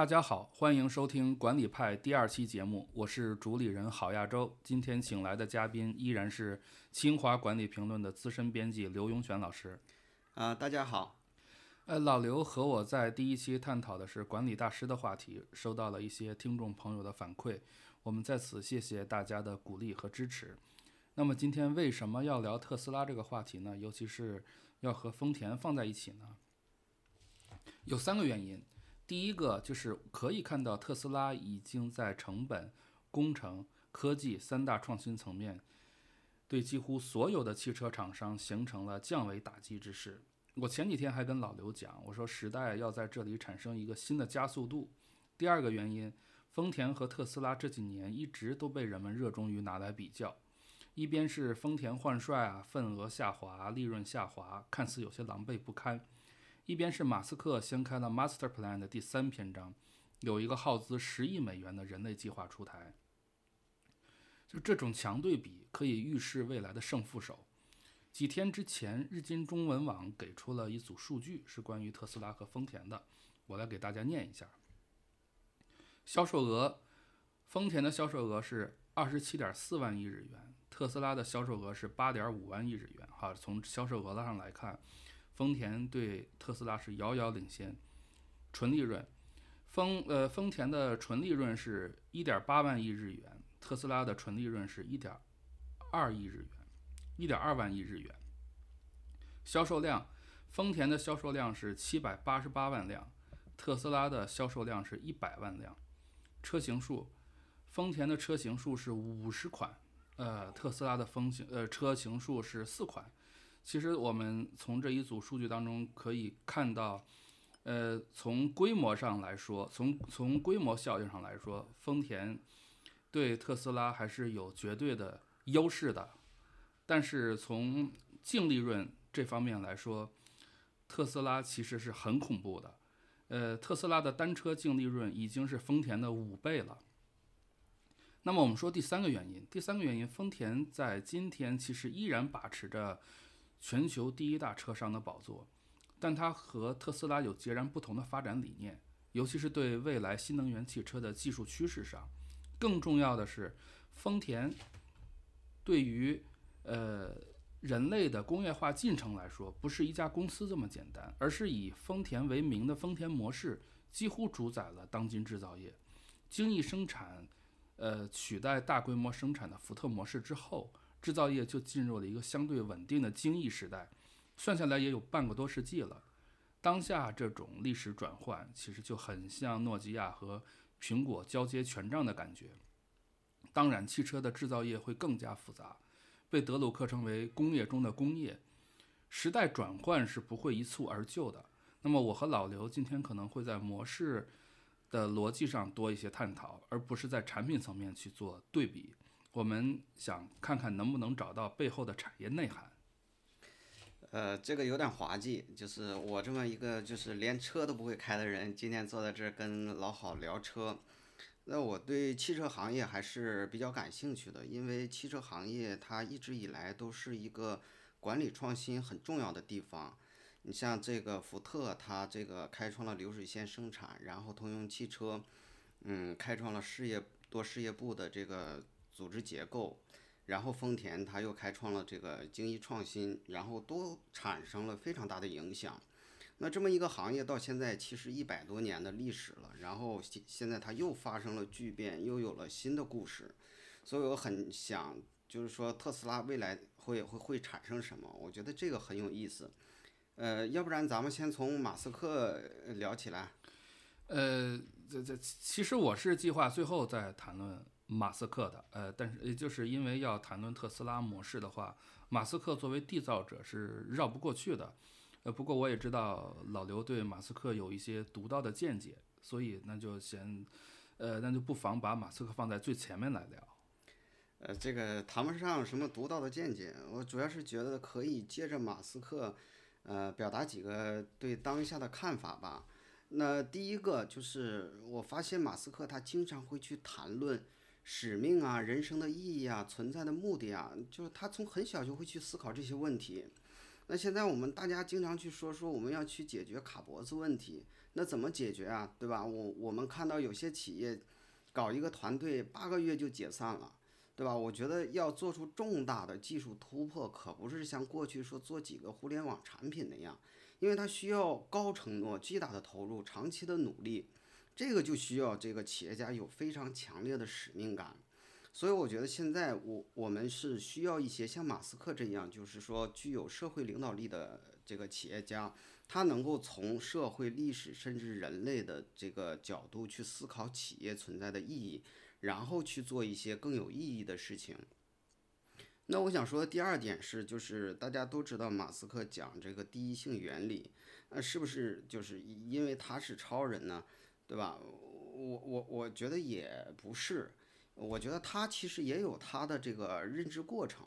大家好，欢迎收听管理派第二期节目，我是主理人郝亚洲。今天请来的嘉宾依然是清华管理评论的资深编辑刘永选老师。啊、大家好。呃，老刘和我在第一期探讨的是管理大师的话题，收到了一些听众朋友的反馈，我们在此谢谢大家的鼓励和支持。那么今天为什么要聊特斯拉这个话题呢？尤其是要和丰田放在一起呢？有三个原因。第一个就是可以看到特斯拉已经在成本、工程、科技三大创新层面，对几乎所有的汽车厂商形成了降维打击之势。我前几天还跟老刘讲，我说时代要在这里产生一个新的加速度。第二个原因，丰田和特斯拉这几年一直都被人们热衷于拿来比较，一边是丰田换帅啊，份额下滑，利润下滑，看似有些狼狈不堪；一边是马斯克掀开了 Master Plan 的第三篇章，有一个耗资十亿美元的人类计划出台。就这种强对比，可以预示未来的胜负手。几天之前，日经中文网给出了一组数据，是关于特斯拉和丰田的，我来给大家念一下。销售额，丰田的销售额是二十七点四万亿日元，特斯拉的销售额是八点五万亿日元。哈，从销售额上来看，丰田对特斯拉是遥遥领先。纯利润，丰呃丰田的纯利润是一点八万亿日元，特斯拉的纯利润是一点二亿日元。一点二万亿日元。销售量，丰田的销售量是七百八十八万辆，特斯拉的销售量是一百万辆。车型数，丰田的车型数是五十款，呃，特斯拉的风型呃车型数是四款。其实我们从这一组数据当中可以看到，呃，从规模上来说，从从规模效应上来说，丰田对特斯拉还是有绝对的优势的。但是从净利润这方面来说，特斯拉其实是很恐怖的。呃，特斯拉的单车净利润已经是丰田的五倍了。那么我们说第三个原因，第三个原因，丰田在今天其实依然把持着全球第一大车商的宝座，但它和特斯拉有截然不同的发展理念，尤其是对未来新能源汽车的技术趋势上。更重要的是，丰田对于呃，人类的工业化进程来说，不是一家公司这么简单，而是以丰田为名的丰田模式几乎主宰了当今制造业。精益生产，呃，取代大规模生产的福特模式之后，制造业就进入了一个相对稳定的精益时代。算下来也有半个多世纪了。当下这种历史转换，其实就很像诺基亚和苹果交接权杖的感觉。当然，汽车的制造业会更加复杂。被德鲁克称为工业中的工业，时代转换是不会一蹴而就的。那么我和老刘今天可能会在模式的逻辑上多一些探讨，而不是在产品层面去做对比。我们想看看能不能找到背后的产业内涵。呃，这个有点滑稽，就是我这么一个就是连车都不会开的人，今天坐在这儿跟老郝聊车。那我对汽车行业还是比较感兴趣的，因为汽车行业它一直以来都是一个管理创新很重要的地方。你像这个福特，它这个开创了流水线生产，然后通用汽车，嗯，开创了事业多事业部的这个组织结构，然后丰田它又开创了这个精益创新，然后都产生了非常大的影响。那这么一个行业到现在其实一百多年的历史了，然后现现在它又发生了巨变，又有了新的故事，所以我很想就是说特斯拉未来会会会产生什么？我觉得这个很有意思。呃，要不然咱们先从马斯克聊起来。呃，这这其实我是计划最后再谈论马斯克的，呃，但是也就是因为要谈论特斯拉模式的话，马斯克作为缔造者是绕不过去的。呃，不过我也知道老刘对马斯克有一些独到的见解，所以那就先，呃，那就不妨把马斯克放在最前面来聊。呃，这个谈不上什么独到的见解，我主要是觉得可以借着马斯克，呃，表达几个对当下的看法吧。那第一个就是我发现马斯克他经常会去谈论使命啊、人生的意义啊、存在的目的啊，就是他从很小就会去思考这些问题。那现在我们大家经常去说说我们要去解决卡脖子问题，那怎么解决啊？对吧？我我们看到有些企业搞一个团队八个月就解散了，对吧？我觉得要做出重大的技术突破，可不是像过去说做几个互联网产品那样，因为它需要高承诺、巨大的投入、长期的努力，这个就需要这个企业家有非常强烈的使命感。所以我觉得现在我我们是需要一些像马斯克这样，就是说具有社会领导力的这个企业家，他能够从社会历史甚至人类的这个角度去思考企业存在的意义，然后去做一些更有意义的事情。那我想说的第二点是，就是大家都知道马斯克讲这个第一性原理，那是不是就是因为他是超人呢？对吧？我我我觉得也不是。我觉得他其实也有他的这个认知过程，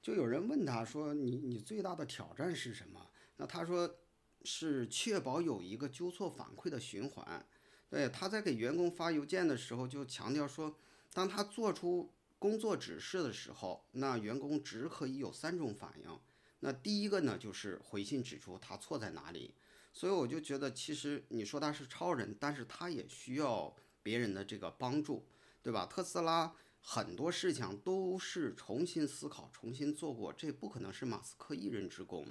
就有人问他说：“你你最大的挑战是什么？”那他说是确保有一个纠错反馈的循环。对，他在给员工发邮件的时候就强调说，当他做出工作指示的时候，那员工只可以有三种反应。那第一个呢，就是回信指出他错在哪里。所以我就觉得，其实你说他是超人，但是他也需要别人的这个帮助。对吧？特斯拉很多事情都是重新思考、重新做过，这不可能是马斯克一人之功。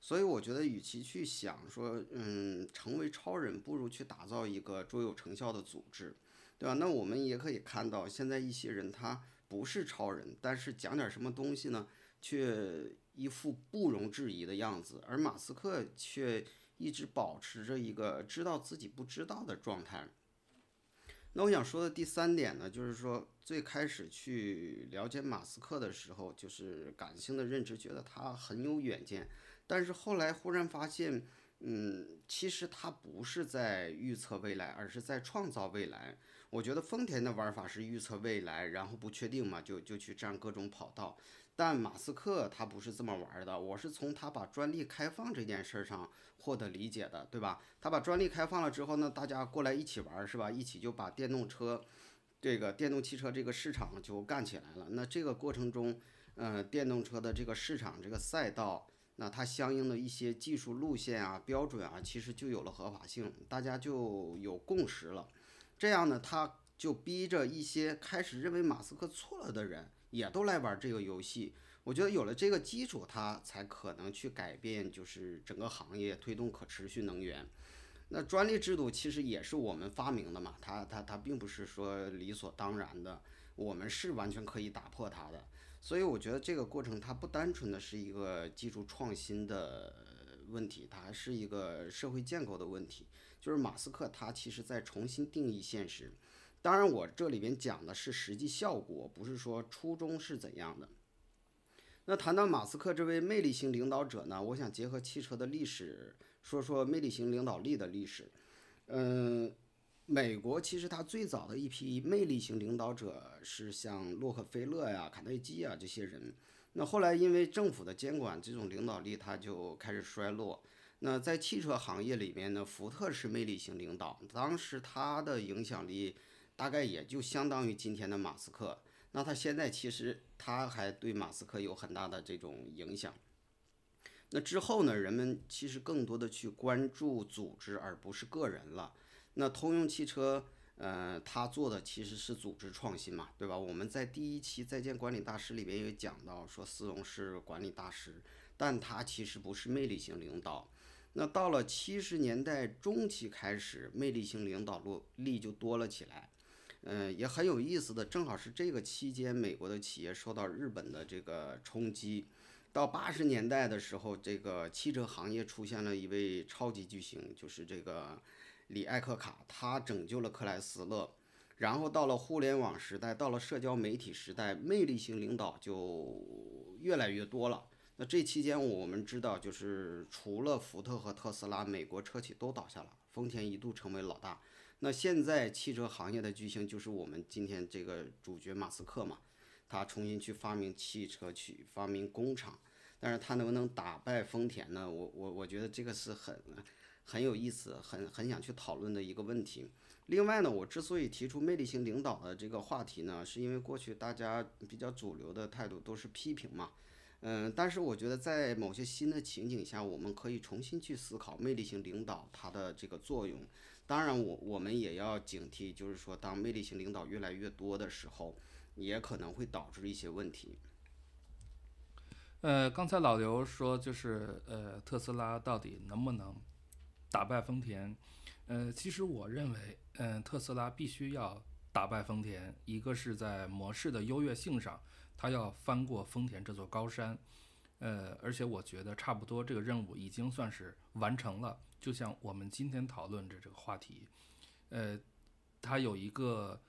所以我觉得，与其去想说，嗯，成为超人，不如去打造一个卓有成效的组织，对吧？那我们也可以看到，现在一些人他不是超人，但是讲点什么东西呢，却一副不容置疑的样子，而马斯克却一直保持着一个知道自己不知道的状态。那我想说的第三点呢，就是说最开始去了解马斯克的时候，就是感性的认知，觉得他很有远见。但是后来忽然发现，嗯，其实他不是在预测未来，而是在创造未来。我觉得丰田的玩法是预测未来，然后不确定嘛，就就去占各种跑道。但马斯克他不是这么玩的，我是从他把专利开放这件事上获得理解的，对吧？他把专利开放了之后呢，大家过来一起玩，是吧？一起就把电动车，这个电动汽车这个市场就干起来了。那这个过程中，呃，电动车的这个市场这个赛道，那它相应的一些技术路线啊、标准啊，其实就有了合法性，大家就有共识了。这样呢，他就逼着一些开始认为马斯克错了的人。也都来玩这个游戏，我觉得有了这个基础，它才可能去改变，就是整个行业推动可持续能源。那专利制度其实也是我们发明的嘛，它它它并不是说理所当然的，我们是完全可以打破它的。所以我觉得这个过程它不单纯的是一个技术创新的问题，它还是一个社会建构的问题。就是马斯克他其实在重新定义现实。当然，我这里边讲的是实际效果，不是说初衷是怎样的。那谈到马斯克这位魅力型领导者呢，我想结合汽车的历史，说说魅力型领导力的历史。嗯，美国其实它最早的一批魅力型领导者是像洛克菲勒呀、卡内基啊这些人。那后来因为政府的监管，这种领导力它就开始衰落。那在汽车行业里面呢，福特是魅力型领导，当时他的影响力。大概也就相当于今天的马斯克，那他现在其实他还对马斯克有很大的这种影响。那之后呢，人们其实更多的去关注组织而不是个人了。那通用汽车，呃，他做的其实是组织创新嘛，对吧？我们在第一期在线管理大师里面也讲到，说斯隆是管理大师，但他其实不是魅力型领导。那到了七十年代中期开始，魅力型领导落力就多了起来。嗯，也很有意思的，正好是这个期间，美国的企业受到日本的这个冲击。到八十年代的时候，这个汽车行业出现了一位超级巨星，就是这个李艾克卡，他拯救了克莱斯勒。然后到了互联网时代，到了社交媒体时代，魅力型领导就越来越多了。那这期间，我们知道，就是除了福特和特斯拉，美国车企都倒下了，丰田一度成为老大。那现在汽车行业的巨星就是我们今天这个主角马斯克嘛，他重新去发明汽车，去发明工厂，但是他能不能打败丰田呢？我我我觉得这个是很很有意思，很很想去讨论的一个问题。另外呢，我之所以提出魅力型领导的这个话题呢，是因为过去大家比较主流的态度都是批评嘛，嗯，但是我觉得在某些新的情景下，我们可以重新去思考魅力型领导它的这个作用。当然我，我们也要警惕，就是说，当魅力型领导越来越多的时候，也可能会导致一些问题。呃，刚才老刘说，就是呃，特斯拉到底能不能打败丰田？呃，其实我认为，嗯，特斯拉必须要打败丰田，一个是在模式的优越性上。它要翻过丰田这座高山，呃，而且我觉得差不多这个任务已经算是完成了。就像我们今天讨论的这个话题，呃，它有一个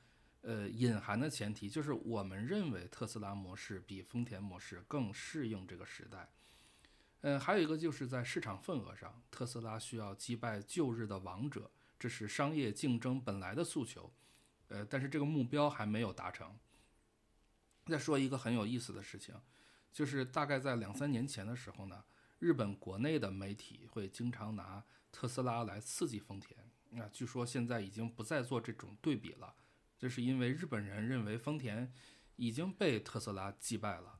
呃隐含的前提，就是我们认为特斯拉模式比丰田模式更适应这个时代。呃，还有一个就是在市场份额上，特斯拉需要击败旧日的王者，这是商业竞争本来的诉求，呃，但是这个目标还没有达成。再说一个很有意思的事情，就是大概在两三年前的时候呢，日本国内的媒体会经常拿特斯拉来刺激丰田。啊，据说现在已经不再做这种对比了，这是因为日本人认为丰田已经被特斯拉击败了。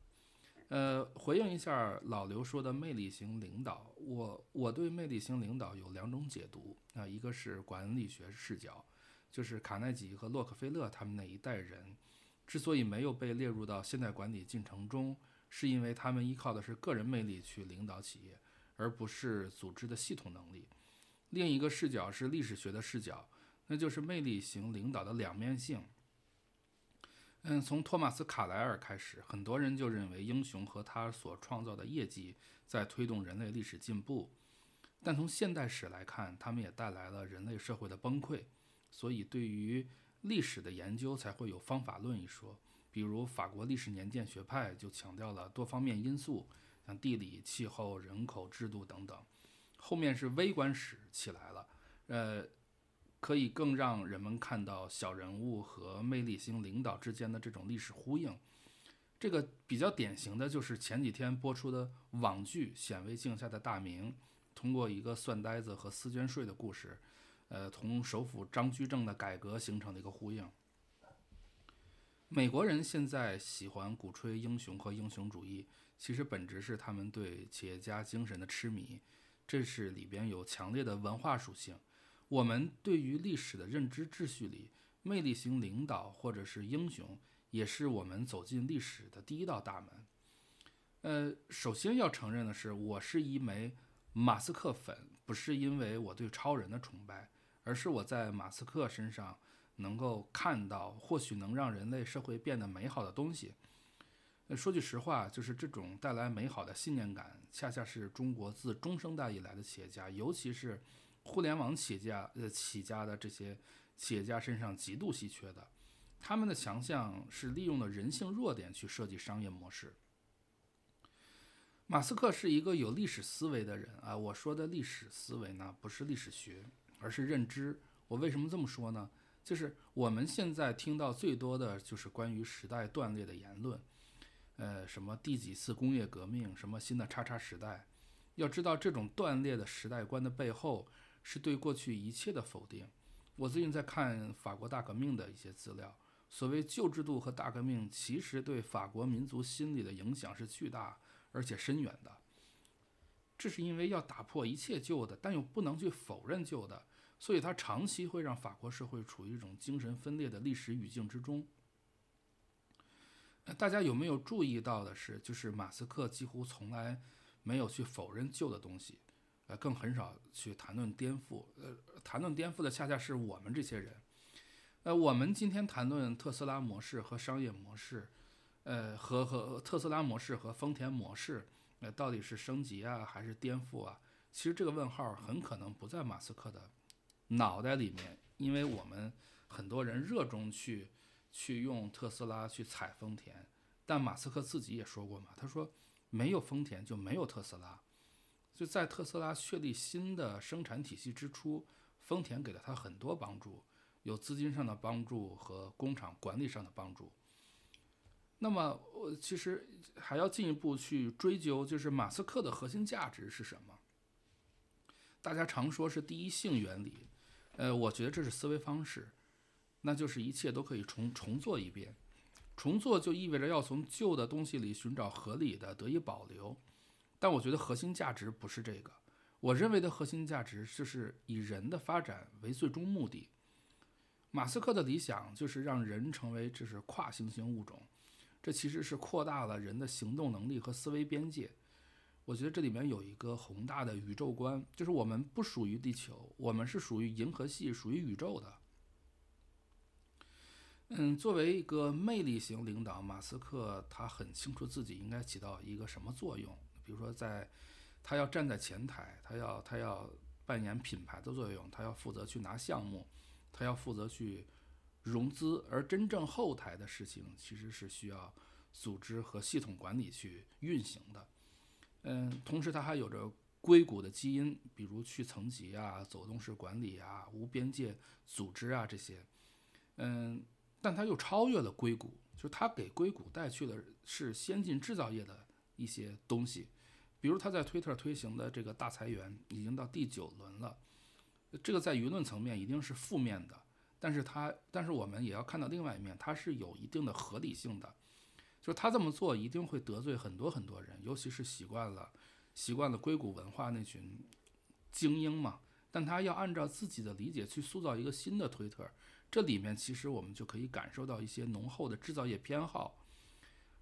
呃，回应一下老刘说的魅力型领导，我我对魅力型领导有两种解读啊，一个是管理学视角，就是卡耐基和洛克菲勒他们那一代人。之所以没有被列入到现代管理进程中，是因为他们依靠的是个人魅力去领导企业，而不是组织的系统能力。另一个视角是历史学的视角，那就是魅力型领导的两面性。嗯，从托马斯·卡莱尔开始，很多人就认为英雄和他所创造的业绩在推动人类历史进步，但从现代史来看，他们也带来了人类社会的崩溃。所以，对于历史的研究才会有方法论一说，比如法国历史年鉴学派就强调了多方面因素，像地理、气候、人口、制度等等。后面是微观史起来了，呃，可以更让人们看到小人物和魅力型领导之间的这种历史呼应。这个比较典型的就是前几天播出的网剧《显微镜下的大明》，通过一个算呆子和私捐税的故事。呃，同首辅张居正的改革形成的一个呼应。美国人现在喜欢鼓吹英雄和英雄主义，其实本质是他们对企业家精神的痴迷，这是里边有强烈的文化属性。我们对于历史的认知秩序里，魅力型领导或者是英雄，也是我们走进历史的第一道大门。呃，首先要承认的是，我是一枚马斯克粉，不是因为我对超人的崇拜。而是我在马斯克身上能够看到，或许能让人类社会变得美好的东西。说句实话，就是这种带来美好的信念感，恰恰是中国自中生代以来的企业家，尤其是互联网企业家呃起家的这些企业家身上极度稀缺的。他们的强项是利用了人性弱点去设计商业模式。马斯克是一个有历史思维的人啊，我说的历史思维呢，不是历史学。而是认知。我为什么这么说呢？就是我们现在听到最多的就是关于时代断裂的言论，呃，什么第几次工业革命，什么新的叉叉时代。要知道，这种断裂的时代观的背后，是对过去一切的否定。我最近在看法国大革命的一些资料，所谓旧制度和大革命，其实对法国民族心理的影响是巨大而且深远的。这是因为要打破一切旧的，但又不能去否认旧的，所以它长期会让法国社会处于一种精神分裂的历史语境之中。大家有没有注意到的是，就是马斯克几乎从来没有去否认旧的东西，呃，更很少去谈论颠覆。呃，谈论颠覆的恰恰是我们这些人。呃，我们今天谈论特斯拉模式和商业模式，呃，和和特斯拉模式和丰田模式。那到底是升级啊，还是颠覆啊？其实这个问号很可能不在马斯克的脑袋里面，因为我们很多人热衷去去用特斯拉去踩丰田，但马斯克自己也说过嘛，他说没有丰田就没有特斯拉，就在特斯拉确立新的生产体系之初，丰田给了他很多帮助，有资金上的帮助和工厂管理上的帮助。那么，我其实还要进一步去追究，就是马斯克的核心价值是什么？大家常说是第一性原理，呃，我觉得这是思维方式，那就是一切都可以重重做一遍。重做就意味着要从旧的东西里寻找合理的得以保留，但我觉得核心价值不是这个。我认为的核心价值就是以人的发展为最终目的。马斯克的理想就是让人成为这是跨行星物种，这其实是扩大了人的行动能力和思维边界。我觉得这里面有一个宏大的宇宙观，就是我们不属于地球，我们是属于银河系、属于宇宙的。嗯，作为一个魅力型领导，马斯克他很清楚自己应该起到一个什么作用。比如说，在他要站在前台，他要他要扮演品牌的作用，他要负责去拿项目，他要负责去融资，而真正后台的事情其实是需要组织和系统管理去运行的。嗯，同时它还有着硅谷的基因，比如去层级啊、走动式管理啊、无边界组织啊这些。嗯，但他又超越了硅谷，就他给硅谷带去的是先进制造业的一些东西，比如他在推特推行的这个大裁员已经到第九轮了，这个在舆论层面一定是负面的，但是他但是我们也要看到另外一面，它是有一定的合理性的。就他这么做一定会得罪很多很多人，尤其是习惯了习惯了硅谷文化那群精英嘛。但他要按照自己的理解去塑造一个新的推特，这里面其实我们就可以感受到一些浓厚的制造业偏好，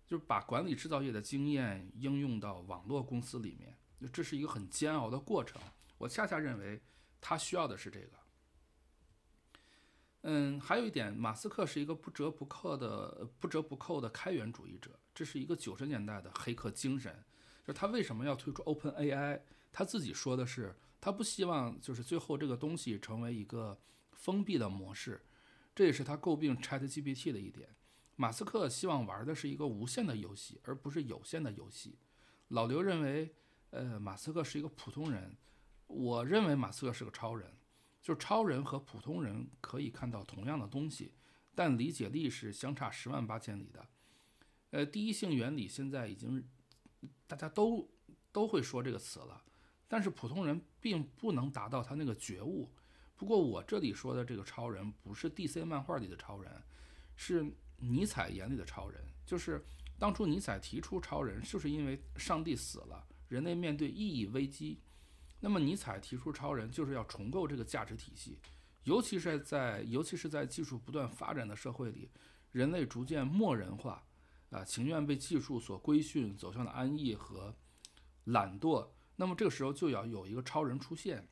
就是把管理制造业的经验应用到网络公司里面，这是一个很煎熬的过程。我恰恰认为他需要的是这个。嗯，还有一点，马斯克是一个不折不扣的不折不扣的开源主义者，这是一个九十年代的黑客精神。就是他为什么要推出 Open AI？他自己说的是，他不希望就是最后这个东西成为一个封闭的模式，这也是他诟病 ChatGPT 的一点。马斯克希望玩的是一个无限的游戏，而不是有限的游戏。老刘认为，呃，马斯克是一个普通人，我认为马斯克是个超人。就超人和普通人可以看到同样的东西，但理解力是相差十万八千里的。呃，第一性原理现在已经大家都都会说这个词了，但是普通人并不能达到他那个觉悟。不过我这里说的这个超人不是 DC 漫画里的超人，是尼采眼里的超人。就是当初尼采提出超人，就是因为上帝死了，人类面对意义危机。那么尼采提出超人就是要重构这个价值体系，尤其是在尤其是在技术不断发展的社会里，人类逐渐漠人化，啊，情愿被技术所规训，走向了安逸和懒惰。那么这个时候就要有一个超人出现，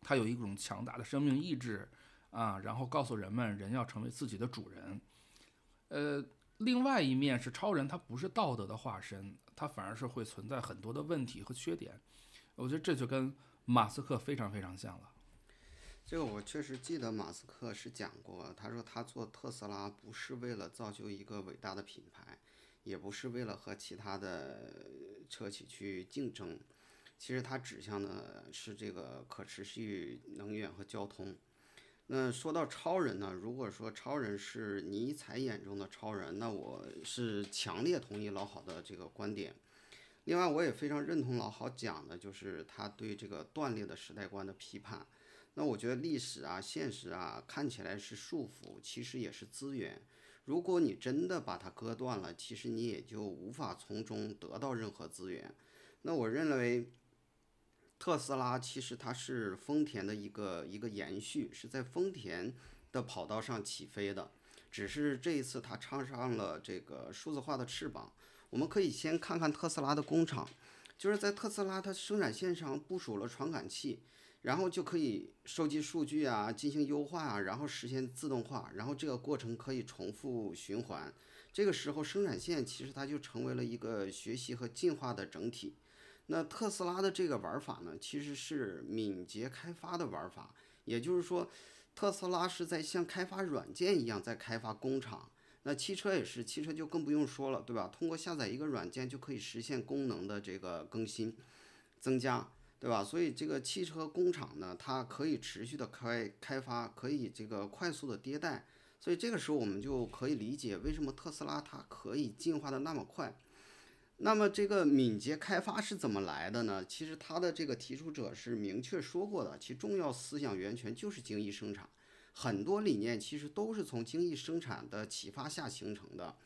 他有一种强大的生命意志，啊，然后告诉人们人要成为自己的主人。呃，另外一面是超人，他不是道德的化身，他反而是会存在很多的问题和缺点。我觉得这就跟马斯克非常非常像了。这个我确实记得马斯克是讲过，他说他做特斯拉不是为了造就一个伟大的品牌，也不是为了和其他的车企去竞争，其实他指向的是这个可持续能源和交通。那说到超人呢，如果说超人是尼采眼中的超人，那我是强烈同意老好的这个观点。另外，我也非常认同老郝讲的，就是他对这个断裂的时代观的批判。那我觉得历史啊、现实啊，看起来是束缚，其实也是资源。如果你真的把它割断了，其实你也就无法从中得到任何资源。那我认为，特斯拉其实它是丰田的一个一个延续，是在丰田的跑道上起飞的，只是这一次它插上了这个数字化的翅膀。我们可以先看看特斯拉的工厂，就是在特斯拉它生产线上部署了传感器，然后就可以收集数据啊，进行优化啊，然后实现自动化，然后这个过程可以重复循环。这个时候生产线其实它就成为了一个学习和进化的整体。那特斯拉的这个玩法呢，其实是敏捷开发的玩法，也就是说，特斯拉是在像开发软件一样在开发工厂。那汽车也是，汽车就更不用说了，对吧？通过下载一个软件就可以实现功能的这个更新、增加，对吧？所以这个汽车工厂呢，它可以持续的开开发，可以这个快速的迭代。所以这个时候我们就可以理解为什么特斯拉它可以进化的那么快。那么这个敏捷开发是怎么来的呢？其实它的这个提出者是明确说过的，其重要思想源泉就是精益生产。很多理念其实都是从精益生产的启发下形成的。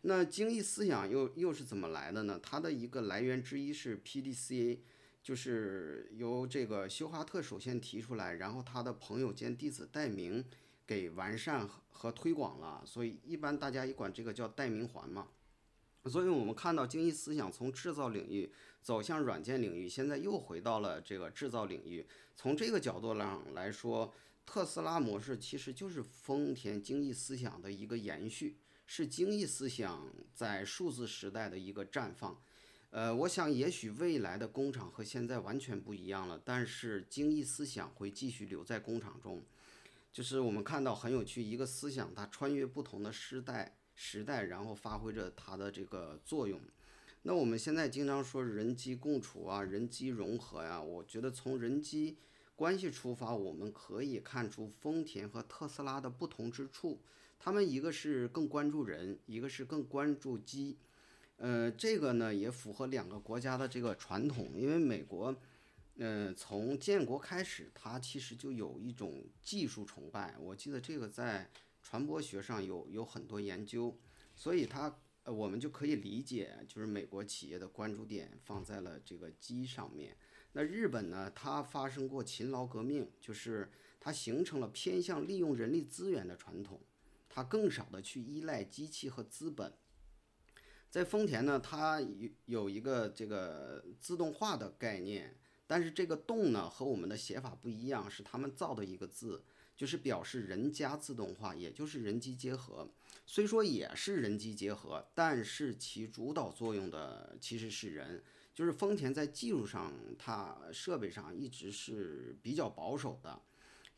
那精益思想又又是怎么来的呢？它的一个来源之一是 PDCA，就是由这个休哈特首先提出来，然后他的朋友兼弟子戴明给完善和推广了，所以一般大家也管这个叫戴明环嘛。所以我们看到精益思想从制造领域走向软件领域，现在又回到了这个制造领域。从这个角度上来说，特斯拉模式其实就是丰田精益思想的一个延续，是精益思想在数字时代的一个绽放。呃，我想也许未来的工厂和现在完全不一样了，但是精益思想会继续留在工厂中。就是我们看到很有趣，一个思想它穿越不同的时代。时代，然后发挥着它的这个作用。那我们现在经常说人机共处啊，人机融合呀。我觉得从人机关系出发，我们可以看出丰田和特斯拉的不同之处。他们一个是更关注人，一个是更关注机。呃，这个呢也符合两个国家的这个传统。因为美国，呃，从建国开始，它其实就有一种技术崇拜。我记得这个在。传播学上有有很多研究，所以它呃我们就可以理解，就是美国企业的关注点放在了这个机上面。那日本呢，它发生过勤劳革命，就是它形成了偏向利用人力资源的传统，它更少的去依赖机器和资本。在丰田呢，它有有一个这个自动化的概念，但是这个动呢和我们的写法不一样，是他们造的一个字。就是表示人加自动化，也就是人机结合。虽说也是人机结合，但是其主导作用的其实是人。就是丰田在技术上，它设备上一直是比较保守的，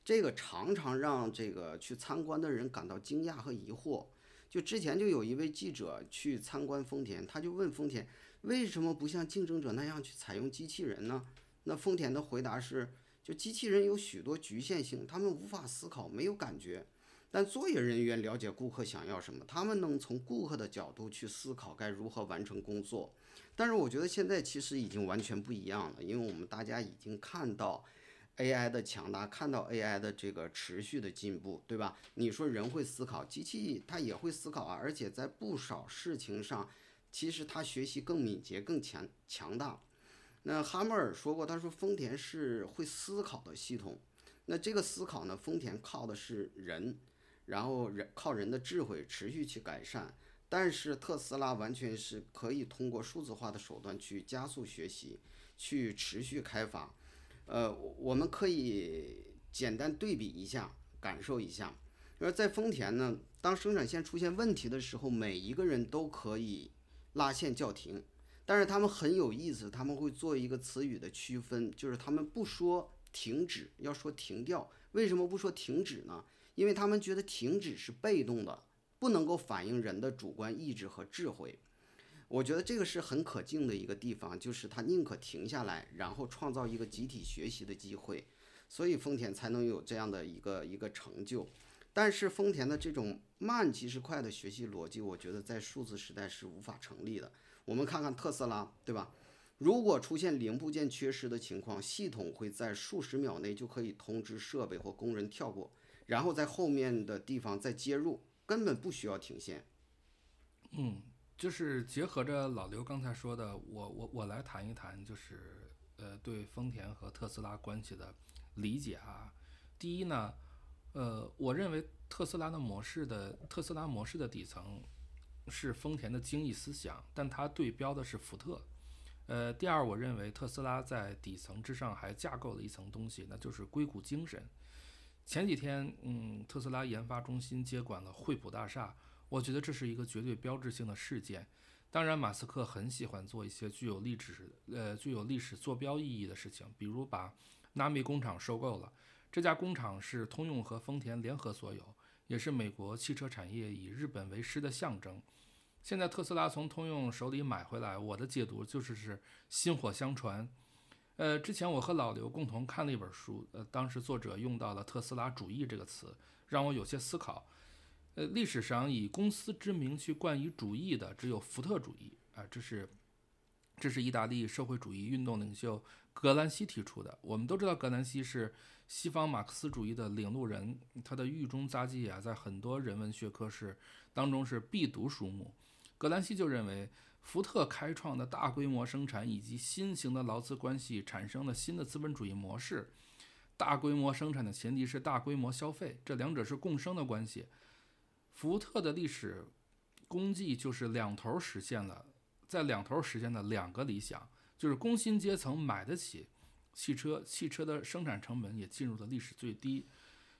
这个常常让这个去参观的人感到惊讶和疑惑。就之前就有一位记者去参观丰田，他就问丰田为什么不像竞争者那样去采用机器人呢？那丰田的回答是。就机器人有许多局限性，他们无法思考，没有感觉。但作业人员了解顾客想要什么，他们能从顾客的角度去思考该如何完成工作。但是我觉得现在其实已经完全不一样了，因为我们大家已经看到 AI 的强大，看到 AI 的这个持续的进步，对吧？你说人会思考，机器它也会思考啊，而且在不少事情上，其实它学习更敏捷、更强强大。那哈默尔说过，他说丰田是会思考的系统。那这个思考呢，丰田靠的是人，然后人靠人的智慧持续去改善。但是特斯拉完全是可以通过数字化的手段去加速学习，去持续开发。呃，我们可以简单对比一下，感受一下。而在丰田呢，当生产线出现问题的时候，每一个人都可以拉线叫停。但是他们很有意思，他们会做一个词语的区分，就是他们不说停止，要说停掉。为什么不说停止呢？因为他们觉得停止是被动的，不能够反映人的主观意志和智慧。我觉得这个是很可敬的一个地方，就是他宁可停下来，然后创造一个集体学习的机会，所以丰田才能有这样的一个一个成就。但是丰田的这种慢即是快的学习逻辑，我觉得在数字时代是无法成立的。我们看看特斯拉，对吧？如果出现零部件缺失的情况，系统会在数十秒内就可以通知设备或工人跳过，然后在后面的地方再接入，根本不需要停线。嗯，就是结合着老刘刚才说的，我我我来谈一谈，就是呃对丰田和特斯拉关系的理解啊。第一呢，呃，我认为特斯拉的模式的特斯拉模式的底层。是丰田的精益思想，但它对标的是福特。呃，第二，我认为特斯拉在底层之上还架构了一层东西，那就是硅谷精神。前几天，嗯，特斯拉研发中心接管了惠普大厦，我觉得这是一个绝对标志性的事件。当然，马斯克很喜欢做一些具有历史呃具有历史坐标意义的事情，比如把纳米工厂收购了。这家工厂是通用和丰田联合所有，也是美国汽车产业以日本为师的象征。现在特斯拉从通用手里买回来，我的解读就是是薪火相传。呃，之前我和老刘共同看了一本书，呃，当时作者用到了“特斯拉主义”这个词，让我有些思考。呃，历史上以公司之名去冠以主义的只有福特主义啊，这是这是意大利社会主义运动领袖格兰西提出的。我们都知道格兰西是西方马克思主义的领路人，他的狱中杂记啊，在很多人文学科是当中是必读书目。格兰西就认为，福特开创的大规模生产以及新型的劳资关系产生了新的资本主义模式。大规模生产的前提是大规模消费，这两者是共生的关系。福特的历史功绩就是两头实现了，在两头实现了两个理想，就是工薪阶层买得起汽车，汽车的生产成本也进入了历史最低。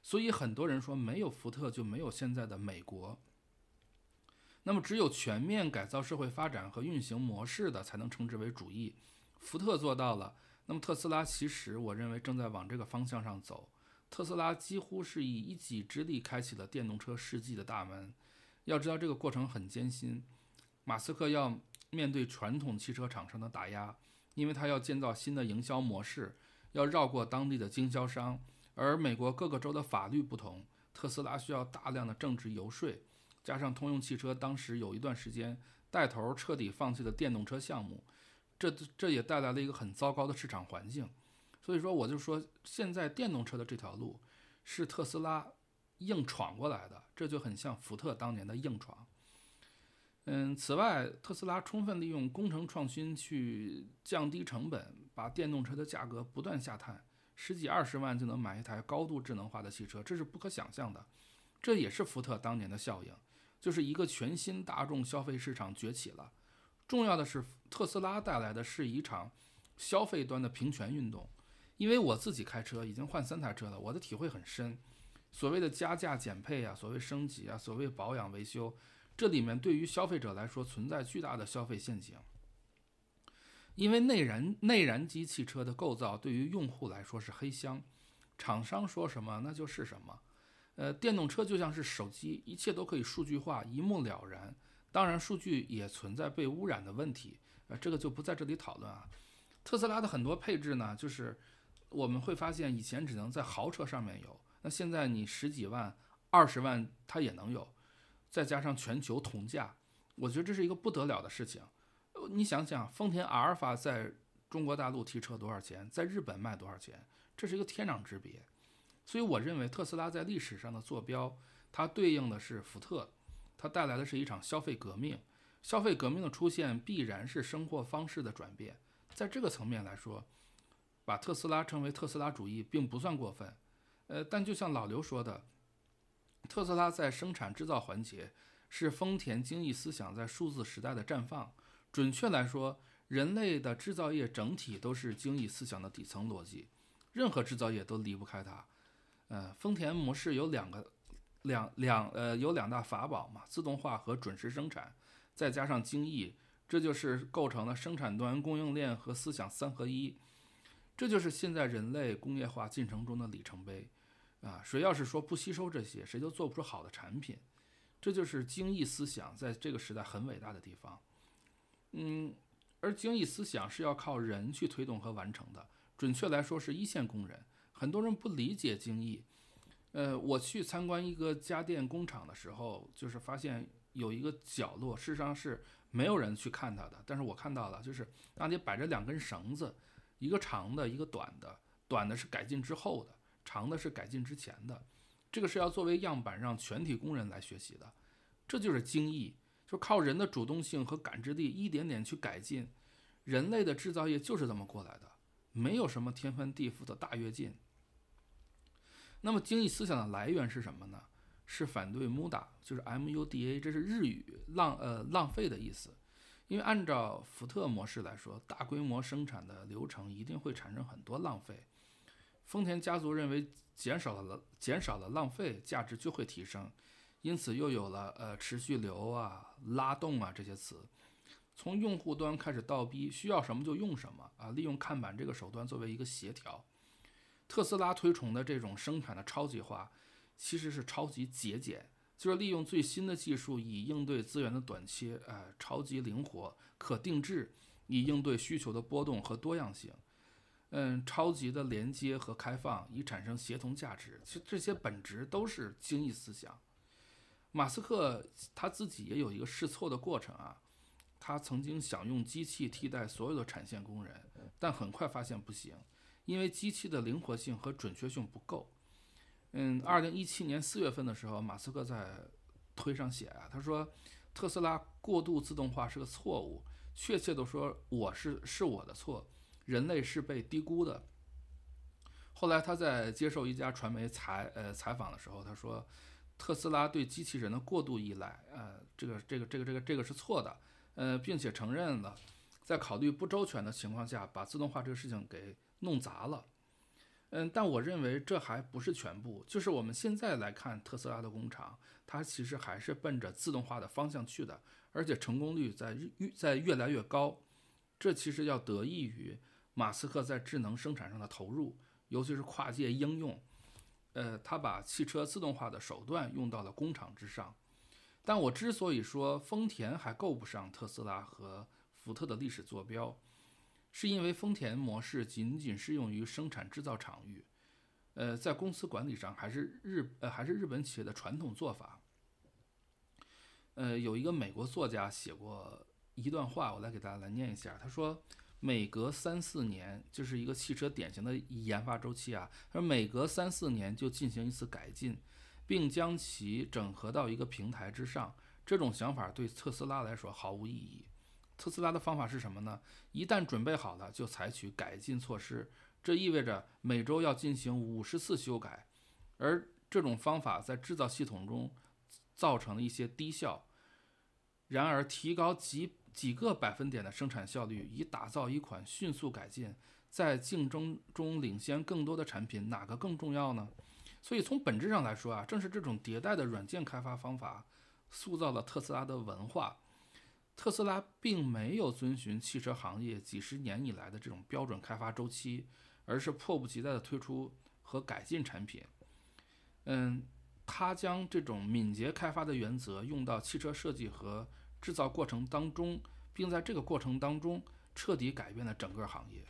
所以很多人说，没有福特就没有现在的美国。那么，只有全面改造社会发展和运行模式的，才能称之为主义。福特做到了。那么，特斯拉其实我认为正在往这个方向上走。特斯拉几乎是以一己之力开启了电动车世纪的大门。要知道，这个过程很艰辛。马斯克要面对传统汽车厂商的打压，因为他要建造新的营销模式，要绕过当地的经销商。而美国各个州的法律不同，特斯拉需要大量的政治游说，加上通用汽车当时有一段时间带头彻底放弃了电动车项目，这这也带来了一个很糟糕的市场环境。所以说，我就说现在电动车的这条路是特斯拉硬闯过来的，这就很像福特当年的硬闯。嗯，此外，特斯拉充分利用工程创新去降低成本，把电动车的价格不断下探。十几二十万就能买一台高度智能化的汽车，这是不可想象的。这也是福特当年的效应，就是一个全新大众消费市场崛起了。重要的是，特斯拉带来的是一场消费端的平权运动。因为我自己开车已经换三台车了，我的体会很深。所谓的加价减配啊，所谓升级啊，所谓保养维修，这里面对于消费者来说存在巨大的消费陷阱。因为内燃内燃机汽车的构造对于用户来说是黑箱，厂商说什么那就是什么。呃，电动车就像是手机，一切都可以数据化，一目了然。当然，数据也存在被污染的问题，呃，这个就不在这里讨论啊。特斯拉的很多配置呢，就是我们会发现以前只能在豪车上面有，那现在你十几万、二十万它也能有，再加上全球同价，我觉得这是一个不得了的事情。你想想，丰田阿尔法在中国大陆提车多少钱，在日本卖多少钱，这是一个天壤之别。所以我认为特斯拉在历史上的坐标，它对应的是福特，它带来的是一场消费革命。消费革命的出现必然是生活方式的转变，在这个层面来说，把特斯拉称为特斯拉主义并不算过分。呃，但就像老刘说的，特斯拉在生产制造环节是丰田精益思想在数字时代的绽放。准确来说，人类的制造业整体都是精益思想的底层逻辑，任何制造业都离不开它。呃，丰田模式有两个两两呃有两大法宝嘛，自动化和准时生产，再加上精益，这就是构成了生产端、供应链和思想三合一。这就是现在人类工业化进程中的里程碑啊！谁要是说不吸收这些，谁就做不出好的产品。这就是精益思想在这个时代很伟大的地方。嗯，而精益思想是要靠人去推动和完成的。准确来说，是一线工人。很多人不理解精益。呃，我去参观一个家电工厂的时候，就是发现有一个角落，事实上是没有人去看它的。但是我看到了，就是那里摆着两根绳子，一个长的，一个短的。短的是改进之后的，长的是改进之前的。这个是要作为样板让全体工人来学习的。这就是精益。就靠人的主动性和感知力，一点点去改进。人类的制造业就是这么过来的，没有什么天翻地覆的大跃进。那么，精益思想的来源是什么呢？是反对 MUDA，就是 M-U-D-A，这是日语浪呃浪费的意思。因为按照福特模式来说，大规模生产的流程一定会产生很多浪费。丰田家族认为，减少了减少了浪费，价值就会提升。因此又有了呃持续流啊、拉动啊这些词，从用户端开始倒逼，需要什么就用什么啊，利用看板这个手段作为一个协调。特斯拉推崇的这种生产的超级化，其实是超级节俭，就是利用最新的技术以应对资源的短缺，呃，超级灵活、可定制，以应对需求的波动和多样性。嗯，超级的连接和开放，以产生协同价值，其实这些本质都是精益思想。马斯克他自己也有一个试错的过程啊，他曾经想用机器替代所有的产线工人，但很快发现不行，因为机器的灵活性和准确性不够。嗯，二零一七年四月份的时候，马斯克在推上写啊，他说特斯拉过度自动化是个错误，确切的说，我是是我的错，人类是被低估的。后来他在接受一家传媒采呃采访的时候，他说，特斯拉对机器人的过度依赖，呃，这个这个这个这个这个是错的，呃，并且承认了，在考虑不周全的情况下，把自动化这个事情给弄砸了。嗯，但我认为这还不是全部，就是我们现在来看特斯拉的工厂，它其实还是奔着自动化的方向去的，而且成功率在越在越来越高。这其实要得益于马斯克在智能生产上的投入。尤其是跨界应用，呃，他把汽车自动化的手段用到了工厂之上。但我之所以说丰田还够不上特斯拉和福特的历史坐标，是因为丰田模式仅仅适用于生产制造场域，呃，在公司管理上还是日呃还是日本企业的传统做法。呃，有一个美国作家写过一段话，我来给大家来念一下，他说。每隔三四年，就是一个汽车典型的研发周期啊。他说每隔三四年就进行一次改进，并将其整合到一个平台之上。这种想法对特斯拉来说毫无意义。特斯拉的方法是什么呢？一旦准备好了，就采取改进措施。这意味着每周要进行五十次修改，而这种方法在制造系统中造成了一些低效。然而，提高几几个百分点的生产效率，以打造一款迅速改进、在竞争中领先更多的产品，哪个更重要呢？所以从本质上来说啊，正是这种迭代的软件开发方法，塑造了特斯拉的文化。特斯拉并没有遵循汽车行业几十年以来的这种标准开发周期，而是迫不及待地推出和改进产品。嗯，他将这种敏捷开发的原则用到汽车设计和。制造过程当中，并在这个过程当中彻底改变了整个行业。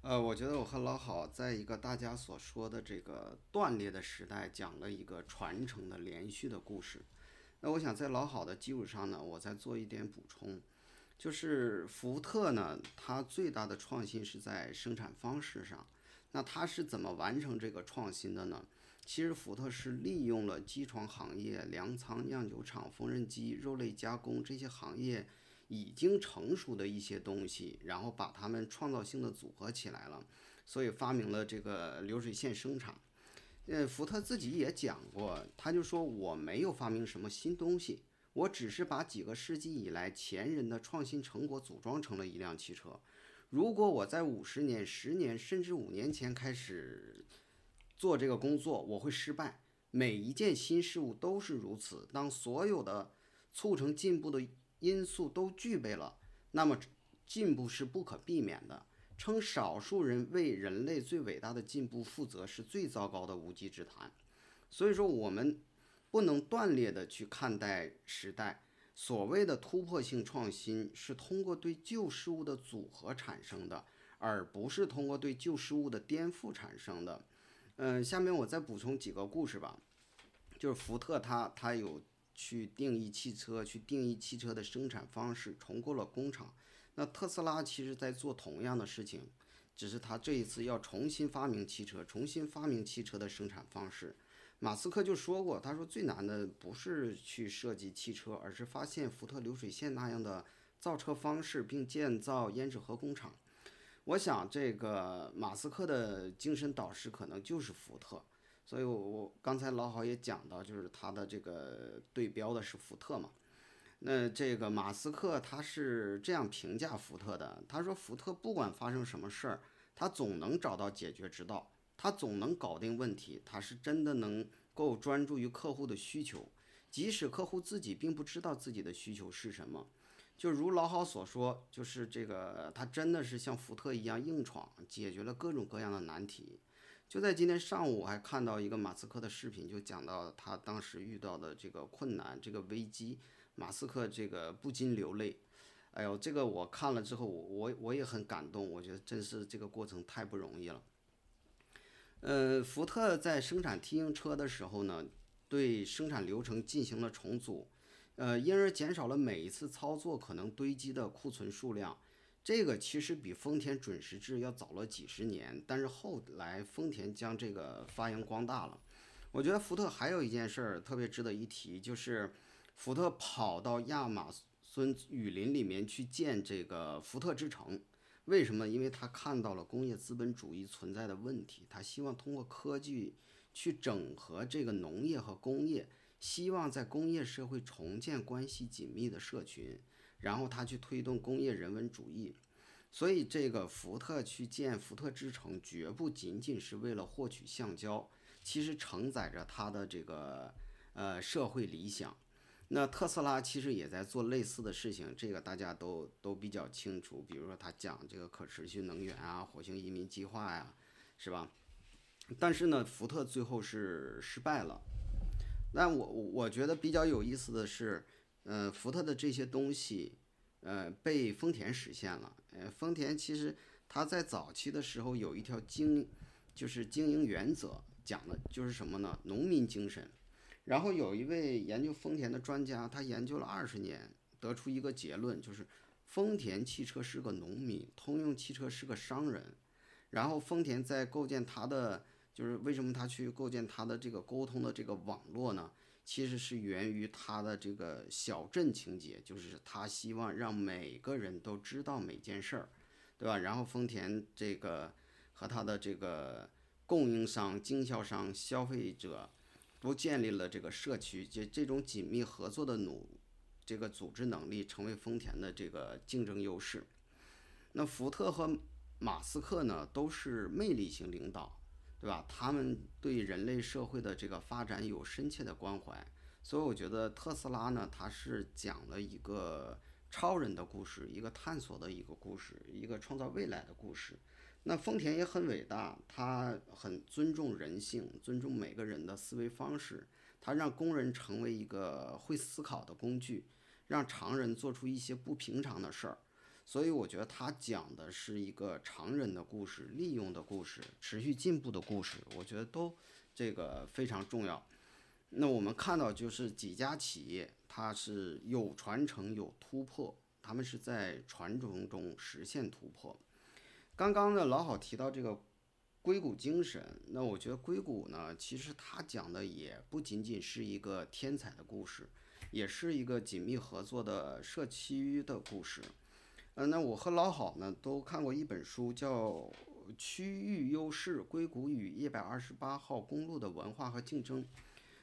呃，我觉得我和老郝在一个大家所说的这个断裂的时代，讲了一个传承的连续的故事。那我想在老郝的基础上呢，我再做一点补充，就是福特呢，它最大的创新是在生产方式上。那它是怎么完成这个创新的呢？其实福特是利用了机床行业、粮仓、酿酒厂、缝纫机、肉类加工这些行业已经成熟的一些东西，然后把它们创造性的组合起来了，所以发明了这个流水线生产。呃，福特自己也讲过，他就说我没有发明什么新东西，我只是把几个世纪以来前人的创新成果组装成了一辆汽车。如果我在五十年、十年甚至五年前开始。做这个工作我会失败。每一件新事物都是如此。当所有的促成进步的因素都具备了，那么进步是不可避免的。称少数人为人类最伟大的进步负责是最糟糕的无稽之谈。所以说，我们不能断裂的去看待时代。所谓的突破性创新是通过对旧事物的组合产生的，而不是通过对旧事物的颠覆产生的。嗯，下面我再补充几个故事吧。就是福特，他他有去定义汽车，去定义汽车的生产方式，重构了工厂。那特斯拉其实在做同样的事情，只是他这一次要重新发明汽车，重新发明汽车的生产方式。马斯克就说过，他说最难的不是去设计汽车，而是发现福特流水线那样的造车方式，并建造胭脂盒工厂。我想，这个马斯克的精神导师可能就是福特，所以，我我刚才老郝也讲到，就是他的这个对标的是福特嘛。那这个马斯克他是这样评价福特的，他说福特不管发生什么事儿，他总能找到解决之道，他总能搞定问题，他是真的能够专注于客户的需求，即使客户自己并不知道自己的需求是什么。就如老郝所说，就是这个，他真的是像福特一样硬闯，解决了各种各样的难题。就在今天上午，我还看到一个马斯克的视频，就讲到他当时遇到的这个困难、这个危机，马斯克这个不禁流泪。哎呦，这个我看了之后，我我我也很感动，我觉得真是这个过程太不容易了。呃，福特在生产 T 型车的时候呢，对生产流程进行了重组。呃，因而减少了每一次操作可能堆积的库存数量，这个其实比丰田准时制要早了几十年，但是后来丰田将这个发扬光大了。我觉得福特还有一件事儿特别值得一提，就是福特跑到亚马孙雨林里面去建这个福特之城。为什么？因为他看到了工业资本主义存在的问题，他希望通过科技去整合这个农业和工业，希望在工业社会重建关系紧密的社群，然后他去推动工业人文主义。所以，这个福特去建福特之城，绝不仅仅是为了获取橡胶，其实承载着他的这个呃社会理想。那特斯拉其实也在做类似的事情，这个大家都都比较清楚。比如说，他讲这个可持续能源啊，火星移民计划呀，是吧？但是呢，福特最后是失败了。那我我觉得比较有意思的是，呃，福特的这些东西，呃，被丰田实现了。呃，丰田其实它在早期的时候有一条经，就是经营原则，讲的就是什么呢？农民精神。然后有一位研究丰田的专家，他研究了二十年，得出一个结论，就是丰田汽车是个农民，通用汽车是个商人。然后丰田在构建它的，就是为什么他去构建它的这个沟通的这个网络呢？其实是源于他的这个小镇情节，就是他希望让每个人都知道每件事儿，对吧？然后丰田这个和他的这个供应商、经销商、消费者。都建立了这个社区，这这种紧密合作的努，这个组织能力成为丰田的这个竞争优势。那福特和马斯克呢，都是魅力型领导，对吧？他们对人类社会的这个发展有深切的关怀，所以我觉得特斯拉呢，它是讲了一个超人的故事，一个探索的一个故事，一个创造未来的故事。那丰田也很伟大，他很尊重人性，尊重每个人的思维方式。他让工人成为一个会思考的工具，让常人做出一些不平常的事儿。所以我觉得他讲的是一个常人的故事，利用的故事，持续进步的故事。我觉得都这个非常重要。那我们看到就是几家企业，它是有传承有突破，他们是在传承中实现突破。刚刚呢，老好提到这个硅谷精神，那我觉得硅谷呢，其实他讲的也不仅仅是一个天才的故事，也是一个紧密合作的社区的故事。呃，那我和老好呢都看过一本书，叫《区域优势：硅谷与一百二十八号公路的文化和竞争》。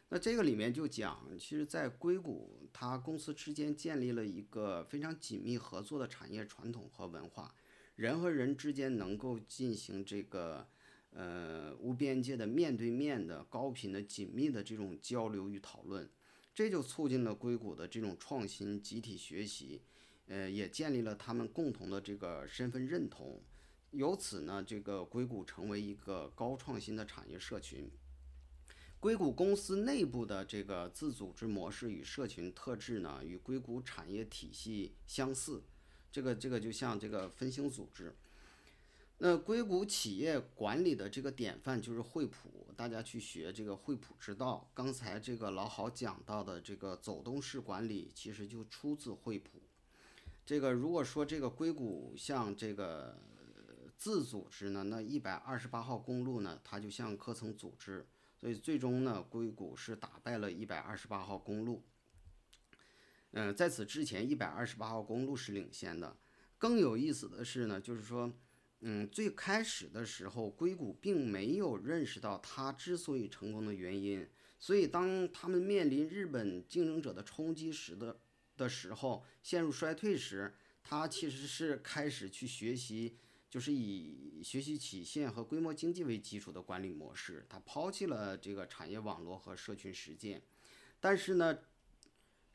那这个里面就讲，其实，在硅谷，它公司之间建立了一个非常紧密合作的产业传统和文化。人和人之间能够进行这个，呃，无边界的面对面的高频的紧密的这种交流与讨论，这就促进了硅谷的这种创新集体学习，呃，也建立了他们共同的这个身份认同，由此呢，这个硅谷成为一个高创新的产业社群。硅谷公司内部的这个自组织模式与社群特质呢，与硅谷产业体系相似。这个这个就像这个分星组织，那硅谷企业管理的这个典范就是惠普，大家去学这个惠普之道。刚才这个老郝讲到的这个走动式管理，其实就出自惠普。这个如果说这个硅谷像这个自组织呢，那一百二十八号公路呢，它就像科层组织，所以最终呢，硅谷是打败了一百二十八号公路。嗯，在此之前，一百二十八号公路是领先的。更有意思的是呢，就是说，嗯，最开始的时候，硅谷并没有认识到它之所以成功的原因。所以，当他们面临日本竞争者的冲击时的的时候，陷入衰退时，它其实是开始去学习，就是以学习曲线和规模经济为基础的管理模式。它抛弃了这个产业网络和社群实践，但是呢。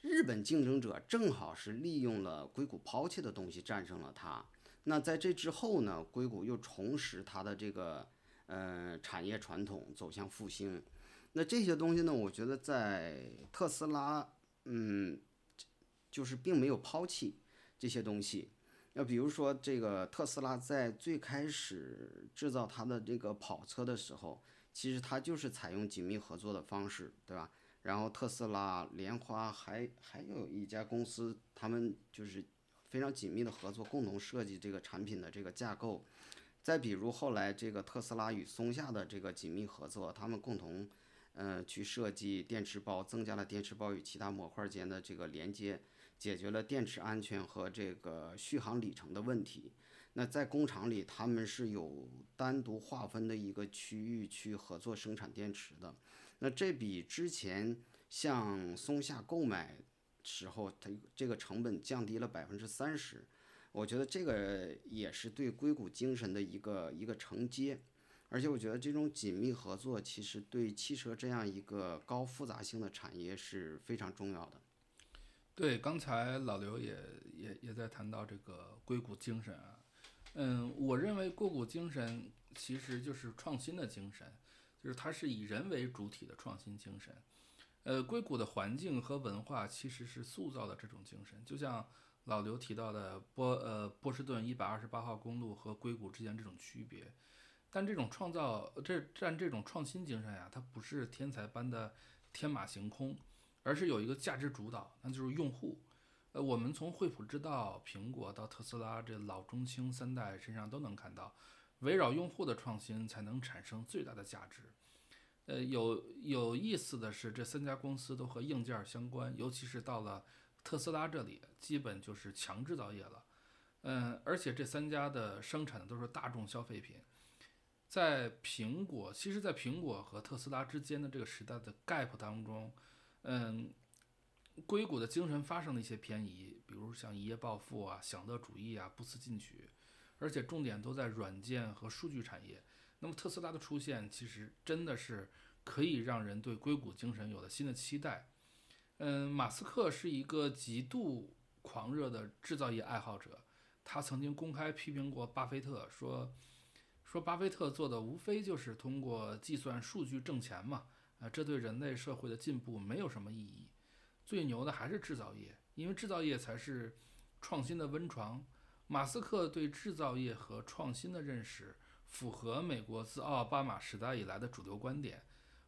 日本竞争者正好是利用了硅谷抛弃的东西战胜了它。那在这之后呢，硅谷又重拾它的这个呃产业传统，走向复兴。那这些东西呢，我觉得在特斯拉，嗯，就是并没有抛弃这些东西。那比如说这个特斯拉在最开始制造它的这个跑车的时候，其实它就是采用紧密合作的方式，对吧？然后特斯拉、莲花还还有一家公司，他们就是非常紧密的合作，共同设计这个产品的这个架构。再比如后来这个特斯拉与松下的这个紧密合作，他们共同呃，去设计电池包，增加了电池包与其他模块间的这个连接，解决了电池安全和这个续航里程的问题。那在工厂里，他们是有单独划分的一个区域去合作生产电池的。那这比之前向松下购买时候，它这个成本降低了百分之三十。我觉得这个也是对硅谷精神的一个一个承接。而且我觉得这种紧密合作，其实对汽车这样一个高复杂性的产业是非常重要的。对，刚才老刘也也也在谈到这个硅谷精神啊。嗯，我认为硅谷精神其实就是创新的精神，就是它是以人为主体的创新精神。呃，硅谷的环境和文化其实是塑造了这种精神。就像老刘提到的波呃波士顿一百二十八号公路和硅谷之间这种区别。但这种创造，这但这种创新精神呀，它不是天才般的天马行空，而是有一个价值主导，那就是用户。呃，我们从惠普知道、苹果到特斯拉这老中青三代身上都能看到，围绕用户的创新才能产生最大的价值。呃，有有意思的是，这三家公司都和硬件相关，尤其是到了特斯拉这里，基本就是强制造业了。嗯，而且这三家的生产的都是大众消费品。在苹果，其实，在苹果和特斯拉之间的这个时代的 gap 当中，嗯，硅谷的精神发生了一些偏移，比如像一夜暴富啊、享乐主义啊、不思进取，而且重点都在软件和数据产业。那么特斯拉的出现，其实真的是可以让人对硅谷精神有了新的期待。嗯，马斯克是一个极度狂热的制造业爱好者，他曾经公开批评过巴菲特，说。说巴菲特做的无非就是通过计算数据挣钱嘛，啊，这对人类社会的进步没有什么意义。最牛的还是制造业，因为制造业才是创新的温床。马斯克对制造业和创新的认识符合美国自奥巴马时代以来的主流观点。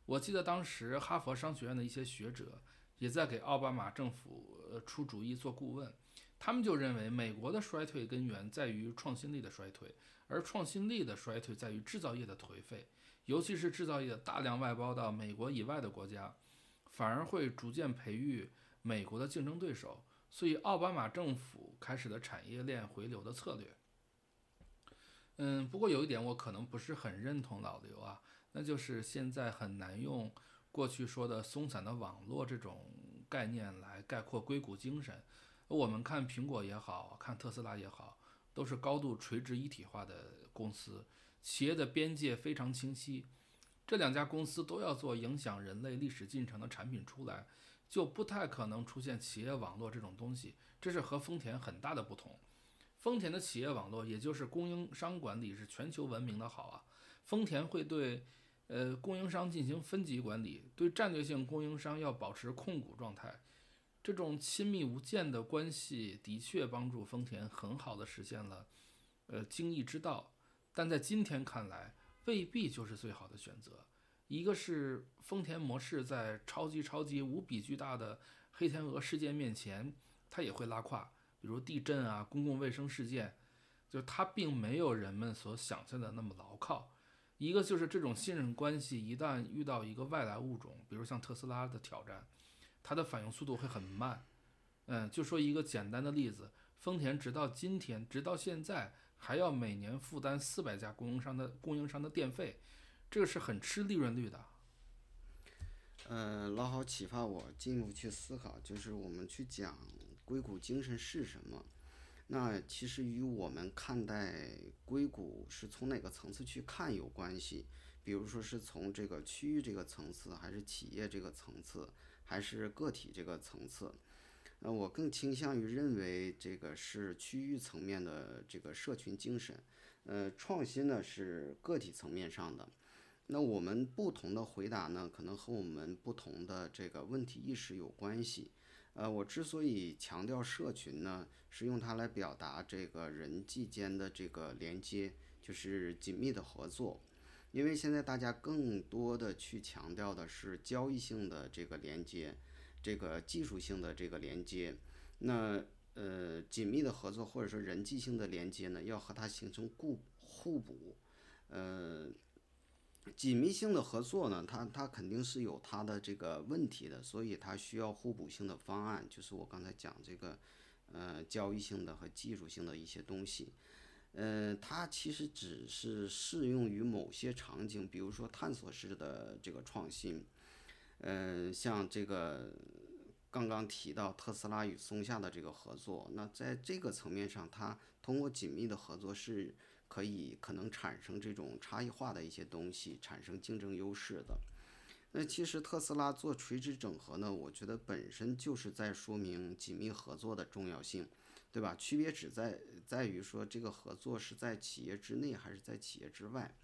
我记得当时哈佛商学院的一些学者也在给奥巴马政府出主意做顾问，他们就认为美国的衰退根源在于创新力的衰退。而创新力的衰退在于制造业的颓废，尤其是制造业大量外包到美国以外的国家，反而会逐渐培育美国的竞争对手。所以，奥巴马政府开始的产业链回流的策略。嗯，不过有一点我可能不是很认同老刘啊，那就是现在很难用过去说的松散的网络这种概念来概括硅谷精神。我们看苹果也好看特斯拉也好。都是高度垂直一体化的公司，企业的边界非常清晰。这两家公司都要做影响人类历史进程的产品出来，就不太可能出现企业网络这种东西。这是和丰田很大的不同。丰田的企业网络，也就是供应商管理，是全球闻名的好啊。丰田会对呃供应商进行分级管理，对战略性供应商要保持控股状态。这种亲密无间的关系的确帮助丰田很好的实现了，呃，精益之道。但在今天看来，未必就是最好的选择。一个是丰田模式在超级超级无比巨大的黑天鹅事件面前，它也会拉胯，比如地震啊、公共卫生事件，就它并没有人们所想象的那么牢靠。一个就是这种信任关系一旦遇到一个外来物种，比如像特斯拉的挑战。它的反应速度会很慢，嗯，就说一个简单的例子，丰田直到今天，直到现在还要每年负担四百家供应商的供应商的电费，这个是很吃利润率的。嗯，老好启发我进一步去思考，就是我们去讲硅谷精神是什么？那其实与我们看待硅谷是从哪个层次去看有关系，比如说是从这个区域这个层次，还是企业这个层次？还是个体这个层次，呃，我更倾向于认为这个是区域层面的这个社群精神，呃，创新呢是个体层面上的。那我们不同的回答呢，可能和我们不同的这个问题意识有关系。呃，我之所以强调社群呢，是用它来表达这个人际间的这个连接，就是紧密的合作。因为现在大家更多的去强调的是交易性的这个连接，这个技术性的这个连接，那呃紧密的合作或者说人际性的连接呢，要和它形成互互补，呃，紧密性的合作呢，它它肯定是有它的这个问题的，所以它需要互补性的方案，就是我刚才讲这个，呃，交易性的和技术性的一些东西。呃，它其实只是适用于某些场景，比如说探索式的这个创新。嗯，像这个刚刚提到特斯拉与松下的这个合作，那在这个层面上，它通过紧密的合作是可以可能产生这种差异化的一些东西，产生竞争优势的。那其实特斯拉做垂直整合呢，我觉得本身就是在说明紧密合作的重要性，对吧？区别只在在于说这个合作是在企业之内还是在企业之外。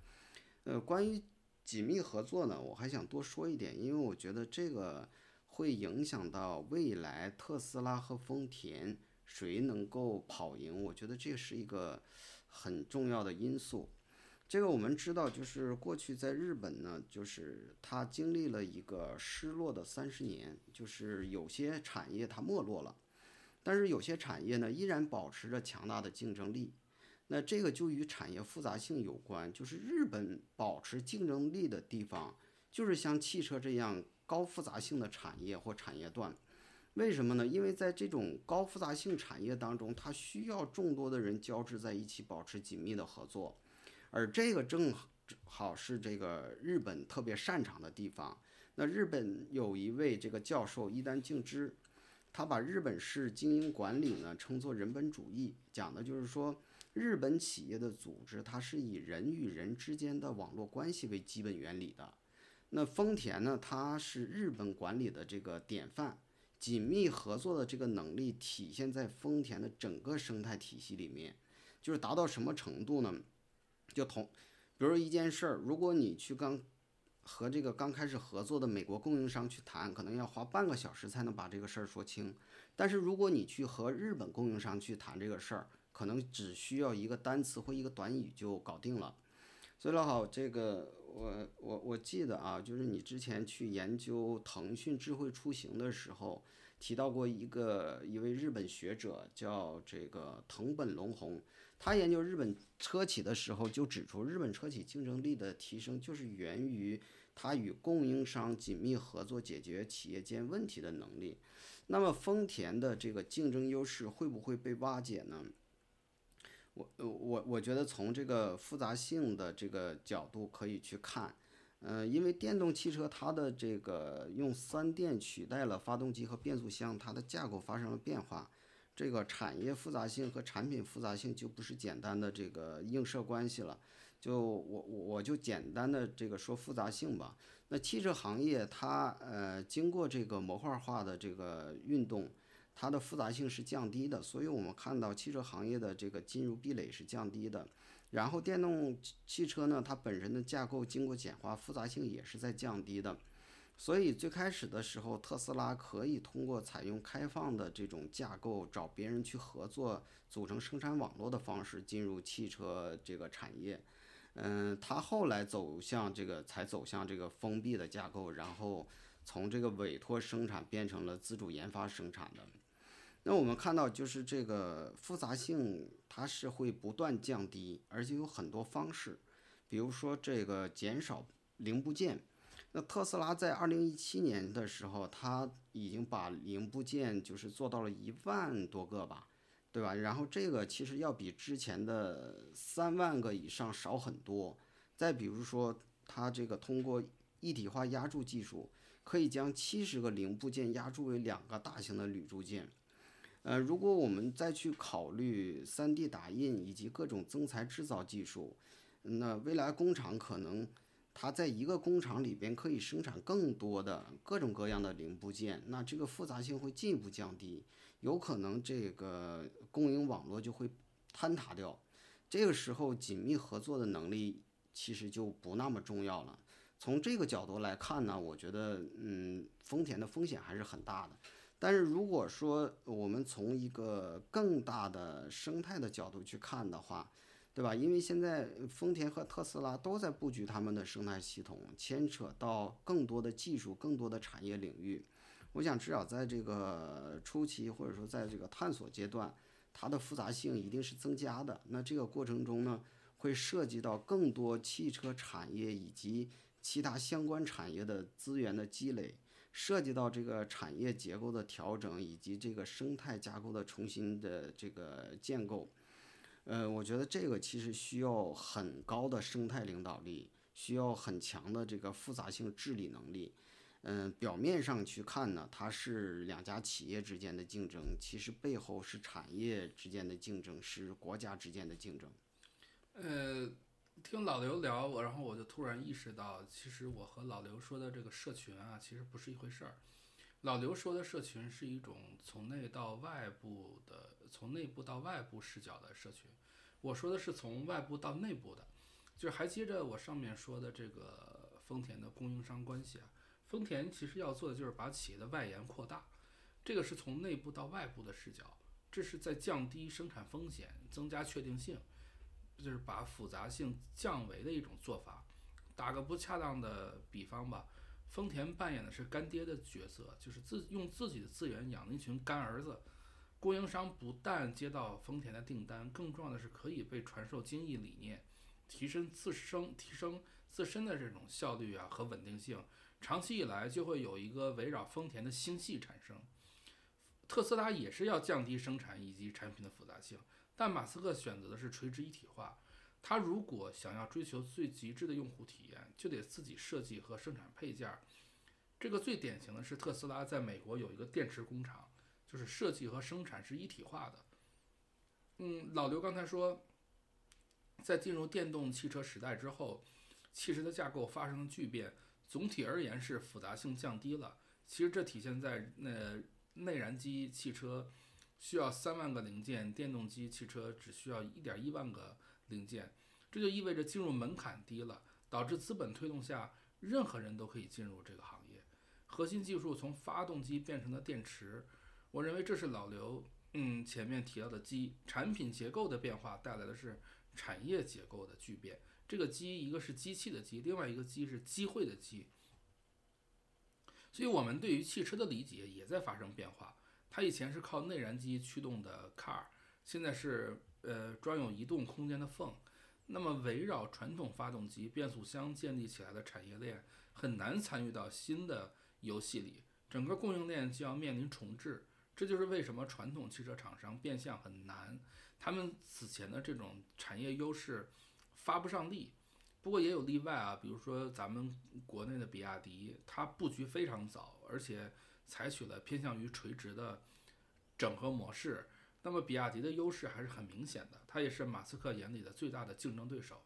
呃，关于紧密合作呢，我还想多说一点，因为我觉得这个会影响到未来特斯拉和丰田谁能够跑赢。我觉得这是一个很重要的因素。这个我们知道，就是过去在日本呢，就是它经历了一个失落的三十年，就是有些产业它没落了，但是有些产业呢依然保持着强大的竞争力。那这个就与产业复杂性有关，就是日本保持竞争力的地方，就是像汽车这样高复杂性的产业或产业段。为什么呢？因为在这种高复杂性产业当中，它需要众多的人交织在一起，保持紧密的合作，而这个正好是这个日本特别擅长的地方。那日本有一位这个教授伊丹敬之，他把日本式经营管理呢称作人本主义，讲的就是说。日本企业的组织，它是以人与人之间的网络关系为基本原理的。那丰田呢，它是日本管理的这个典范，紧密合作的这个能力体现在丰田的整个生态体系里面，就是达到什么程度呢？就同，比如一件事儿，如果你去刚和这个刚开始合作的美国供应商去谈，可能要花半个小时才能把这个事儿说清。但是如果你去和日本供应商去谈这个事儿，可能只需要一个单词或一个短语就搞定了，所以老好，这个我我我记得啊，就是你之前去研究腾讯智慧出行的时候，提到过一个一位日本学者叫这个藤本龙宏，他研究日本车企的时候就指出，日本车企竞争力的提升就是源于它与供应商紧密合作解决企业间问题的能力。那么丰田的这个竞争优势会不会被瓦解呢？我我我觉得从这个复杂性的这个角度可以去看，嗯，因为电动汽车它的这个用三电取代了发动机和变速箱，它的架构发生了变化，这个产业复杂性和产品复杂性就不是简单的这个映射关系了。就我我我就简单的这个说复杂性吧。那汽车行业它呃经过这个模块化的这个运动。它的复杂性是降低的，所以我们看到汽车行业的这个进入壁垒是降低的。然后电动汽车呢，它本身的架构经过简化，复杂性也是在降低的。所以最开始的时候，特斯拉可以通过采用开放的这种架构，找别人去合作，组成生产网络的方式进入汽车这个产业。嗯，它后来走向这个，才走向这个封闭的架构，然后从这个委托生产变成了自主研发生产的。那我们看到，就是这个复杂性，它是会不断降低，而且有很多方式，比如说这个减少零部件。那特斯拉在二零一七年的时候，它已经把零部件就是做到了一万多个吧，对吧？然后这个其实要比之前的三万个以上少很多。再比如说，它这个通过一体化压铸技术，可以将七十个零部件压铸为两个大型的铝铸件。呃，如果我们再去考虑 3D 打印以及各种增材制造技术，那未来工厂可能它在一个工厂里边可以生产更多的各种各样的零部件，那这个复杂性会进一步降低，有可能这个供应网络就会坍塌掉。这个时候，紧密合作的能力其实就不那么重要了。从这个角度来看呢，我觉得，嗯，丰田的风险还是很大的。但是如果说我们从一个更大的生态的角度去看的话，对吧？因为现在丰田和特斯拉都在布局他们的生态系统，牵扯到更多的技术、更多的产业领域。我想至少在这个初期，或者说在这个探索阶段，它的复杂性一定是增加的。那这个过程中呢，会涉及到更多汽车产业以及其他相关产业的资源的积累，涉及到这个产业结构的调整以及这个生态架构的重新的这个建构。呃，我觉得这个其实需要很高的生态领导力，需要很强的这个复杂性治理能力。嗯，表面上去看呢，它是两家企业之间的竞争，其实背后是产业之间的竞争，是国家之间的竞争。呃，听老刘聊，我然后我就突然意识到，其实我和老刘说的这个社群啊，其实不是一回事儿。老刘说的社群是一种从内到外部的，从内部到外部视角的社群。我说的是从外部到内部的，就是还接着我上面说的这个丰田的供应商关系啊。丰田其实要做的就是把企业的外延扩大，这个是从内部到外部的视角，这是在降低生产风险、增加确定性。就是把复杂性降维的一种做法。打个不恰当的比方吧，丰田扮演的是干爹的角色，就是自用自己的资源养了一群干儿子。供应商不但接到丰田的订单，更重要的是可以被传授精益理念，提升自身提升自身的这种效率啊和稳定性。长期以来就会有一个围绕丰田的星系产生。特斯拉也是要降低生产以及产品的复杂性。但马斯克选择的是垂直一体化，他如果想要追求最极致的用户体验，就得自己设计和生产配件。这个最典型的是特斯拉在美国有一个电池工厂，就是设计和生产是一体化的。嗯，老刘刚才说，在进入电动汽车时代之后，汽车的架构发生了巨变，总体而言是复杂性降低了。其实这体现在那内燃机汽车。需要三万个零件，电动机汽车只需要一点一万个零件，这就意味着进入门槛低了，导致资本推动下，任何人都可以进入这个行业。核心技术从发动机变成了电池，我认为这是老刘嗯前面提到的机产品结构的变化带来的是产业结构的巨变。这个机一个是机器的机，另外一个机是机会的机。所以我们对于汽车的理解也在发生变化。它以前是靠内燃机驱动的 car，现在是呃装有移动空间的缝。那么围绕传统发动机、变速箱建立起来的产业链很难参与到新的游戏里，整个供应链就要面临重置。这就是为什么传统汽车厂商变相很难，他们此前的这种产业优势发不上力。不过也有例外啊，比如说咱们国内的比亚迪，它布局非常早，而且。采取了偏向于垂直的整合模式，那么比亚迪的优势还是很明显的，它也是马斯克眼里的最大的竞争对手。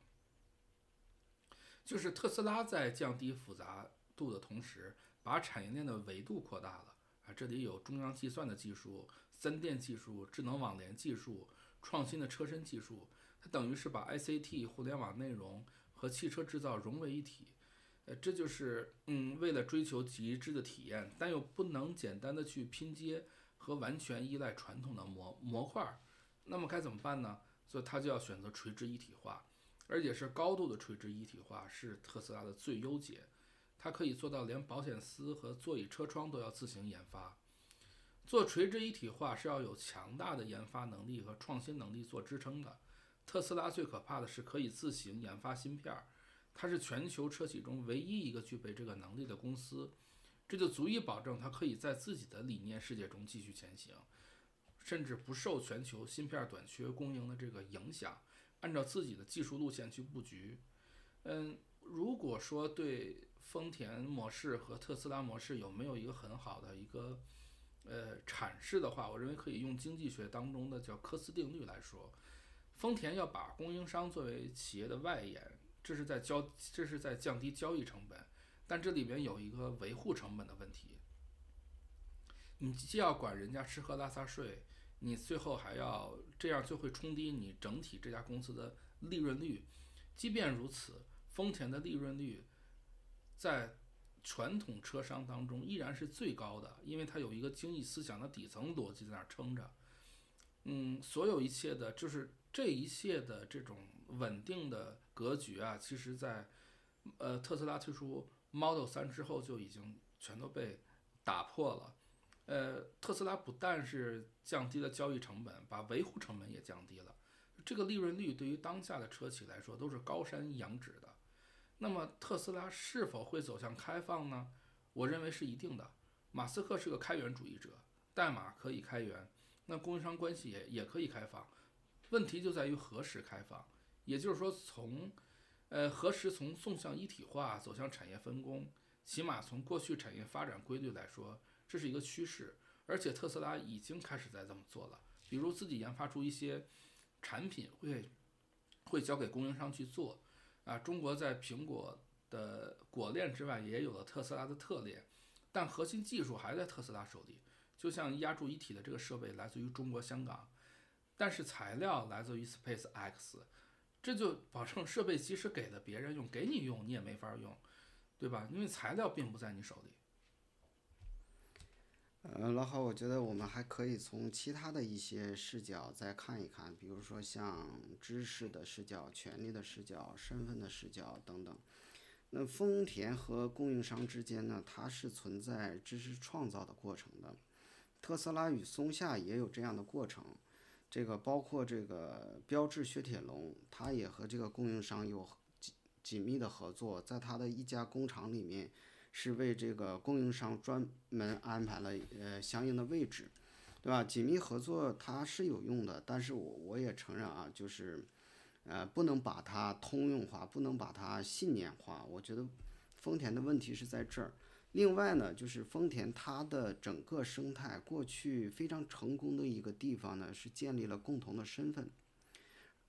就是特斯拉在降低复杂度的同时，把产业链的维度扩大了啊，这里有中央计算的技术、三电技术、智能网联技术、创新的车身技术，它等于是把 ICT、互联网内容和汽车制造融为一体。呃，这就是嗯，为了追求极致的体验，但又不能简单的去拼接和完全依赖传统的模模块，那么该怎么办呢？所以它就要选择垂直一体化，而且是高度的垂直一体化，是特斯拉的最优解。它可以做到连保险丝和座椅车窗都要自行研发。做垂直一体化是要有强大的研发能力和创新能力做支撑的。特斯拉最可怕的是可以自行研发芯片儿。它是全球车企中唯一一个具备这个能力的公司，这就足以保证它可以在自己的理念世界中继续前行，甚至不受全球芯片短缺供应的这个影响，按照自己的技术路线去布局。嗯，如果说对丰田模式和特斯拉模式有没有一个很好的一个呃阐释的话，我认为可以用经济学当中的叫科斯定律来说，丰田要把供应商作为企业的外延。这是在交，这是在降低交易成本，但这里边有一个维护成本的问题。你既要管人家吃喝拉撒睡，你最后还要这样，就会冲低你整体这家公司的利润率。即便如此，丰田的利润率在传统车商当中依然是最高的，因为它有一个精益思想的底层逻辑在那儿撑着。嗯，所有一切的，就是这一切的这种稳定的。格局啊，其实，在呃特斯拉推出 Model 3之后就已经全都被打破了。呃，特斯拉不但是降低了交易成本，把维护成本也降低了。这个利润率对于当下的车企来说都是高山仰止的。那么特斯拉是否会走向开放呢？我认为是一定的。马斯克是个开源主义者，代码可以开源，那供应商关系也也可以开放。问题就在于何时开放，也就是说从，呃何时从纵向一体化走向产业分工。起码从过去产业发展规律来说，这是一个趋势，而且特斯拉已经开始在这么做了。比如自己研发出一些产品，会会交给供应商去做。啊，中国在苹果的果链之外也有了特斯拉的特链，但核心技术还在特斯拉手里。就像压铸一体的这个设备来自于中国香港，但是材料来自于 Space X，这就保证设备即使给了别人用，给你用你也没法用。对吧？因为材料并不在你手里。呃，老好，我觉得我们还可以从其他的一些视角再看一看，比如说像知识的视角、权力的视角、身份的视角等等。那丰田和供应商之间呢，它是存在知识创造的过程的。特斯拉与松下也有这样的过程，这个包括这个标致雪铁龙，它也和这个供应商有。紧紧密的合作，在它的一家工厂里面，是为这个供应商专门安排了呃相应的位置，对吧？紧密合作它是有用的，但是我我也承认啊，就是，呃，不能把它通用化，不能把它信念化。我觉得丰田的问题是在这儿。另外呢，就是丰田它的整个生态过去非常成功的一个地方呢，是建立了共同的身份。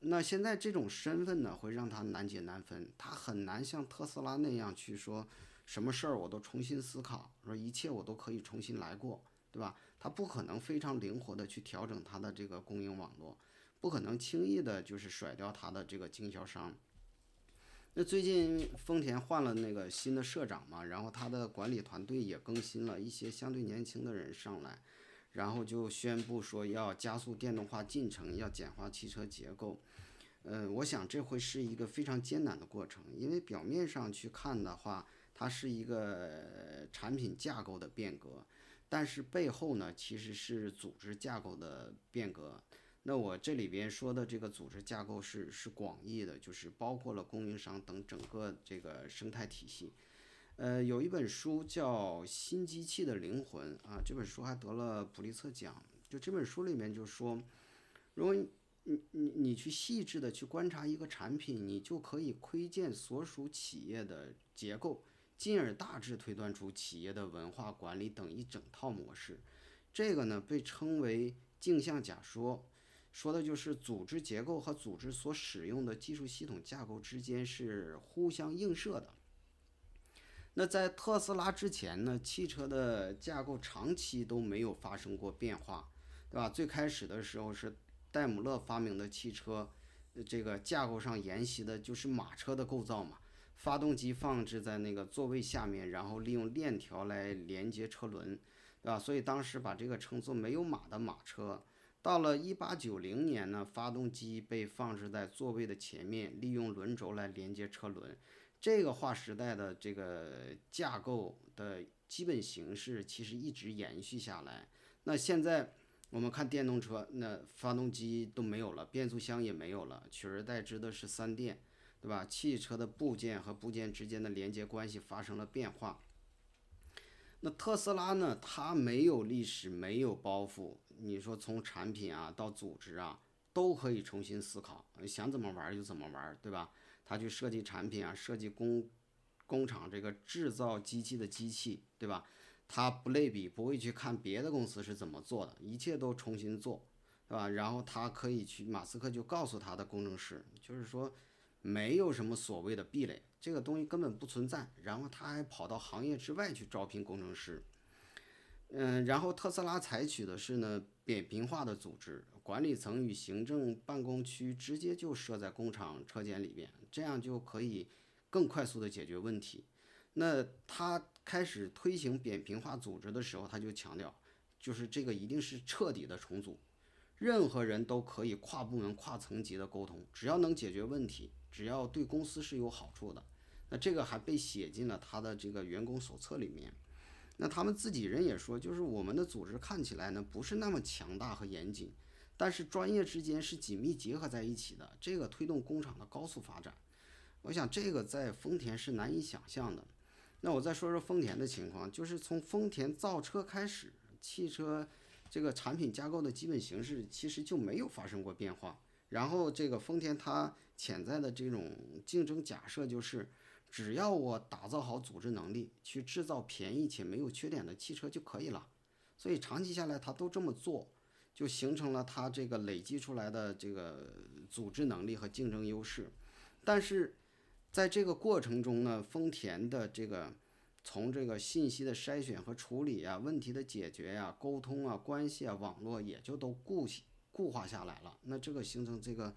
那现在这种身份呢，会让他难解难分，他很难像特斯拉那样去说，什么事儿我都重新思考，说一切我都可以重新来过，对吧？他不可能非常灵活的去调整他的这个供应网络，不可能轻易的就是甩掉他的这个经销商。那最近丰田换了那个新的社长嘛，然后他的管理团队也更新了一些相对年轻的人上来。然后就宣布说要加速电动化进程，要简化汽车结构。嗯，我想这会是一个非常艰难的过程，因为表面上去看的话，它是一个产品架构的变革，但是背后呢，其实是组织架构的变革。那我这里边说的这个组织架构是是广义的，就是包括了供应商等整个这个生态体系。呃，有一本书叫《新机器的灵魂》啊，这本书还得了普利策奖。就这本书里面就说，如果你你你去细致的去观察一个产品，你就可以窥见所属企业的结构，进而大致推断出企业的文化管理等一整套模式。这个呢被称为镜像假说，说的就是组织结构和组织所使用的技术系统架构之间是互相映射的。那在特斯拉之前呢，汽车的架构长期都没有发生过变化，对吧？最开始的时候是戴姆勒发明的汽车，这个架构上沿袭的就是马车的构造嘛，发动机放置在那个座位下面，然后利用链条来连接车轮，对吧？所以当时把这个称作没有马的马车。到了一八九零年呢，发动机被放置在座位的前面，利用轮轴来连接车轮。这个划时代的这个架构的基本形式其实一直延续下来。那现在我们看电动车，那发动机都没有了，变速箱也没有了，取而代之的是三电，对吧？汽车的部件和部件之间的连接关系发生了变化。那特斯拉呢？它没有历史，没有包袱。你说从产品啊到组织啊，都可以重新思考，想怎么玩就怎么玩，对吧？他去设计产品啊，设计工工厂这个制造机器的机器，对吧？他不类比，不会去看别的公司是怎么做的，一切都重新做，对吧？然后他可以去，马斯克就告诉他的工程师，就是说没有什么所谓的壁垒，这个东西根本不存在。然后他还跑到行业之外去招聘工程师，嗯，然后特斯拉采取的是呢扁平化的组织。管理层与行政办公区直接就设在工厂车间里边，这样就可以更快速的解决问题。那他开始推行扁平化组织的时候，他就强调，就是这个一定是彻底的重组，任何人都可以跨部门、跨层级的沟通，只要能解决问题，只要对公司是有好处的。那这个还被写进了他的这个员工手册里面。那他们自己人也说，就是我们的组织看起来呢不是那么强大和严谨。但是专业之间是紧密结合在一起的，这个推动工厂的高速发展。我想这个在丰田是难以想象的。那我再说说丰田的情况，就是从丰田造车开始，汽车这个产品架构的基本形式其实就没有发生过变化。然后这个丰田它潜在的这种竞争假设就是。只要我打造好组织能力，去制造便宜且没有缺点的汽车就可以了。所以长期下来，他都这么做，就形成了他这个累积出来的这个组织能力和竞争优势。但是在这个过程中呢，丰田的这个从这个信息的筛选和处理啊、问题的解决呀、沟通啊、关系啊、网络也就都固固化下来了。那这个形成这个。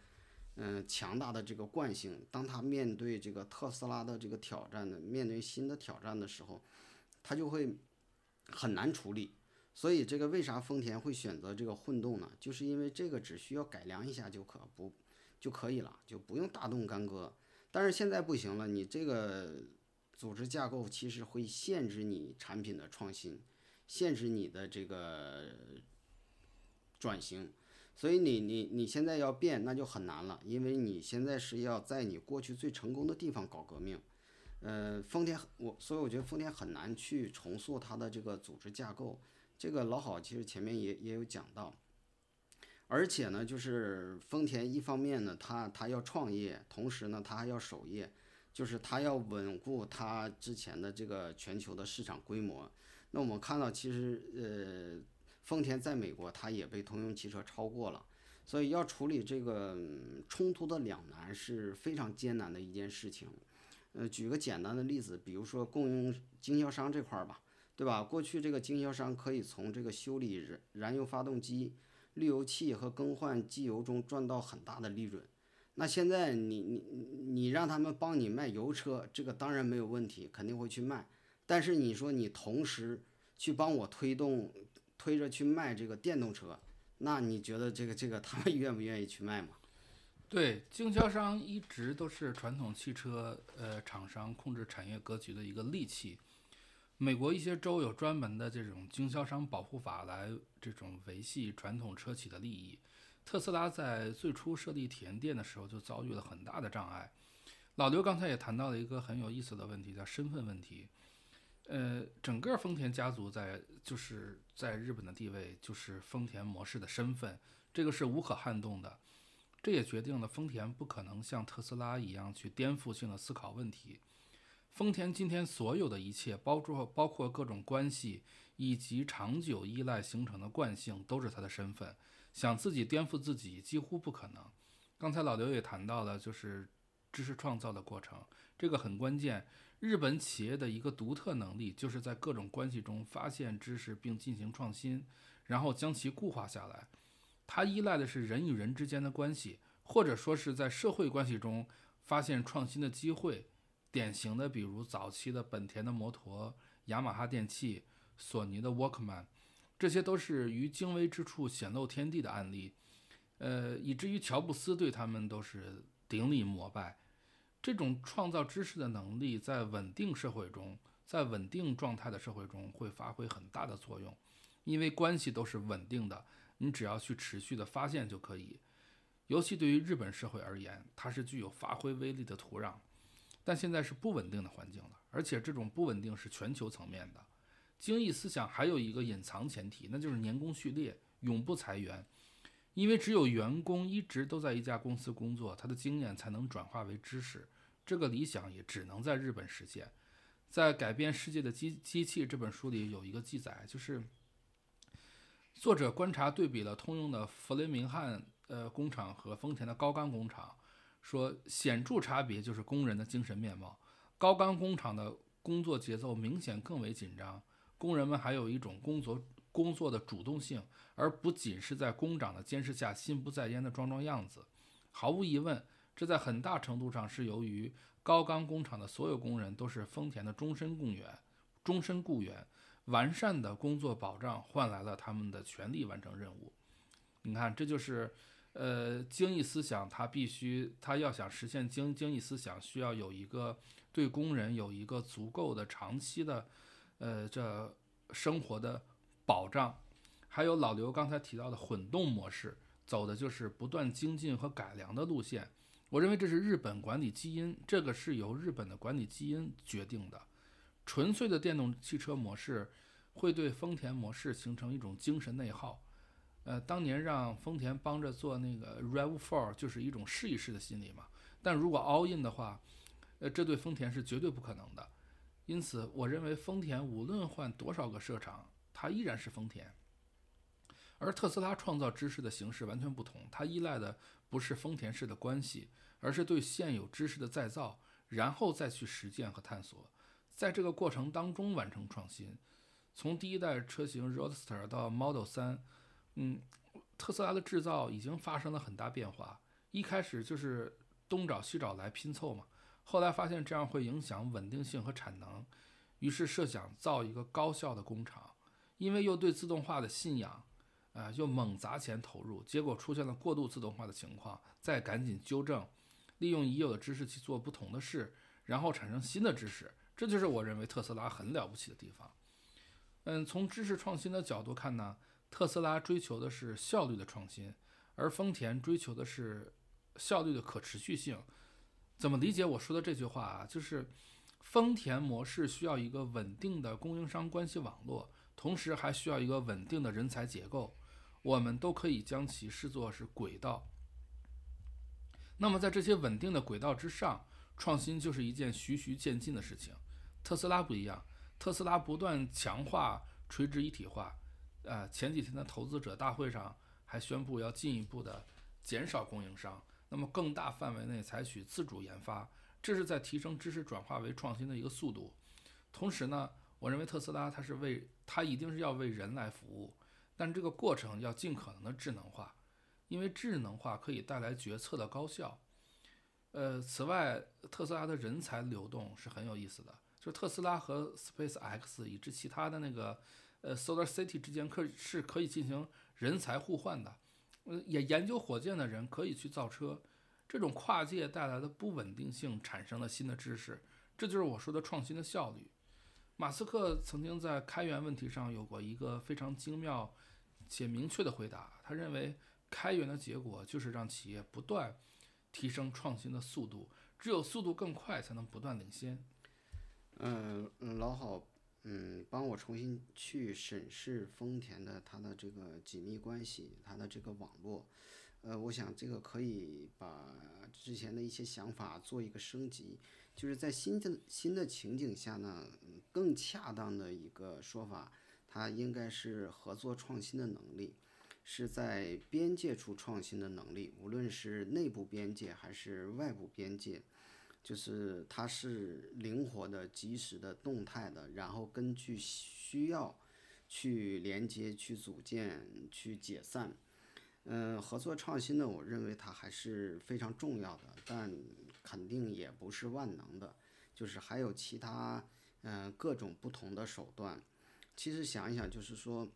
嗯，强大的这个惯性，当他面对这个特斯拉的这个挑战的，面对新的挑战的时候，他就会很难处理。所以，这个为啥丰田会选择这个混动呢？就是因为这个只需要改良一下就可不就可以了，就不用大动干戈。但是现在不行了，你这个组织架构其实会限制你产品的创新，限制你的这个转型。所以你你你现在要变，那就很难了，因为你现在是要在你过去最成功的地方搞革命，呃，丰田我所以我觉得丰田很难去重塑它的这个组织架构，这个老好其实前面也也有讲到，而且呢，就是丰田一方面呢，它它要创业，同时呢，它还要守业，就是它要稳固它之前的这个全球的市场规模。那我们看到其实呃。丰田在美国，它也被通用汽车超过了，所以要处理这个冲突的两难是非常艰难的一件事情。呃，举个简单的例子，比如说供应经销商这块儿吧，对吧？过去这个经销商可以从这个修理燃燃油发动机、滤油器和更换机油中赚到很大的利润。那现在你你你让他们帮你卖油车，这个当然没有问题，肯定会去卖。但是你说你同时去帮我推动。推着去卖这个电动车，那你觉得这个这个他们 愿不愿意去卖吗？对，经销商一直都是传统汽车呃厂商控制产业格局的一个利器。美国一些州有专门的这种经销商保护法来这种维系传统车企的利益。特斯拉在最初设立体验店的时候就遭遇了很大的障碍。老刘刚才也谈到了一个很有意思的问题，叫身份问题。呃，整个丰田家族在就是在日本的地位，就是丰田模式的身份，这个是无可撼动的。这也决定了丰田不可能像特斯拉一样去颠覆性的思考问题。丰田今天所有的一切，包括包括各种关系以及长久依赖形成的惯性，都是他的身份。想自己颠覆自己几乎不可能。刚才老刘也谈到了，就是知识创造的过程，这个很关键。日本企业的一个独特能力，就是在各种关系中发现知识并进行创新，然后将其固化下来。它依赖的是人与人之间的关系，或者说是在社会关系中发现创新的机会。典型的，比如早期的本田的摩托、雅马哈电器、索尼的 Walkman，这些都是于精微之处显露天地的案例。呃，以至于乔布斯对他们都是顶礼膜拜。这种创造知识的能力，在稳定社会中，在稳定状态的社会中会发挥很大的作用，因为关系都是稳定的，你只要去持续的发现就可以。尤其对于日本社会而言，它是具有发挥威力的土壤。但现在是不稳定的环境了，而且这种不稳定是全球层面的。精益思想还有一个隐藏前提，那就是年功序列，永不裁员。因为只有员工一直都在一家公司工作，他的经验才能转化为知识。这个理想也只能在日本实现。在《改变世界的机机器》这本书里有一个记载，就是作者观察对比了通用的弗雷明汉呃工厂和丰田的高钢工厂，说显著差别就是工人的精神面貌。高钢工厂的工作节奏明显更为紧张，工人们还有一种工作。工作的主动性，而不仅是在工长的监视下心不在焉的装装样子。毫无疑问，这在很大程度上是由于高钢工厂的所有工人都是丰田的终身雇员。终身雇员，完善的工作保障换来了他们的全力完成任务。你看，这就是，呃，精益思想，它必须，它要想实现精精益思想，需要有一个对工人有一个足够的长期的，呃，这生活的。保障，还有老刘刚才提到的混动模式，走的就是不断精进和改良的路线。我认为这是日本管理基因，这个是由日本的管理基因决定的。纯粹的电动汽车模式会对丰田模式形成一种精神内耗。呃，当年让丰田帮着做那个 RAV4，就是一种试一试的心理嘛。但如果 all in 的话，呃，这对丰田是绝对不可能的。因此，我认为丰田无论换多少个社长，它依然是丰田。而特斯拉创造知识的形式完全不同，它依赖的不是丰田式的关系。而是对现有知识的再造，然后再去实践和探索，在这个过程当中完成创新。从第一代车型 Roadster 到 Model 3，嗯，特斯拉的制造已经发生了很大变化。一开始就是东找西找来拼凑嘛，后来发现这样会影响稳定性和产能，于是设想造一个高效的工厂。因为又对自动化的信仰，啊，又猛砸钱投入，结果出现了过度自动化的情况，再赶紧纠正。利用已有的知识去做不同的事，然后产生新的知识，这就是我认为特斯拉很了不起的地方。嗯，从知识创新的角度看呢，特斯拉追求的是效率的创新，而丰田追求的是效率的可持续性。怎么理解我说的这句话啊？就是丰田模式需要一个稳定的供应商关系网络，同时还需要一个稳定的人才结构。我们都可以将其视作是轨道。那么，在这些稳定的轨道之上，创新就是一件循序渐进的事情。特斯拉不一样，特斯拉不断强化垂直一体化。呃，前几天的投资者大会上还宣布要进一步的减少供应商，那么更大范围内采取自主研发，这是在提升知识转化为创新的一个速度。同时呢，我认为特斯拉它是为它一定是要为人来服务，但这个过程要尽可能的智能化。因为智能化可以带来决策的高效，呃，此外，特斯拉的人才流动是很有意思的。就是特斯拉和 Space X 以及其他的那个呃 Solar City 之间可是可以进行人才互换的。呃，也研究火箭的人可以去造车，这种跨界带来的不稳定性产生了新的知识，这就是我说的创新的效率。马斯克曾经在开源问题上有过一个非常精妙且明确的回答，他认为。开源的结果就是让企业不断提升创新的速度，只有速度更快，才能不断领先。嗯，老郝，嗯，帮我重新去审视丰田的它的这个紧密关系，它的这个网络。呃，我想这个可以把之前的一些想法做一个升级，就是在新的新的情景下呢，更恰当的一个说法，它应该是合作创新的能力。是在边界处创新的能力，无论是内部边界还是外部边界，就是它是灵活的、及时的、动态的，然后根据需要去连接、去组建、去解散。嗯，合作创新呢，我认为它还是非常重要的，但肯定也不是万能的，就是还有其他嗯各种不同的手段。其实想一想，就是说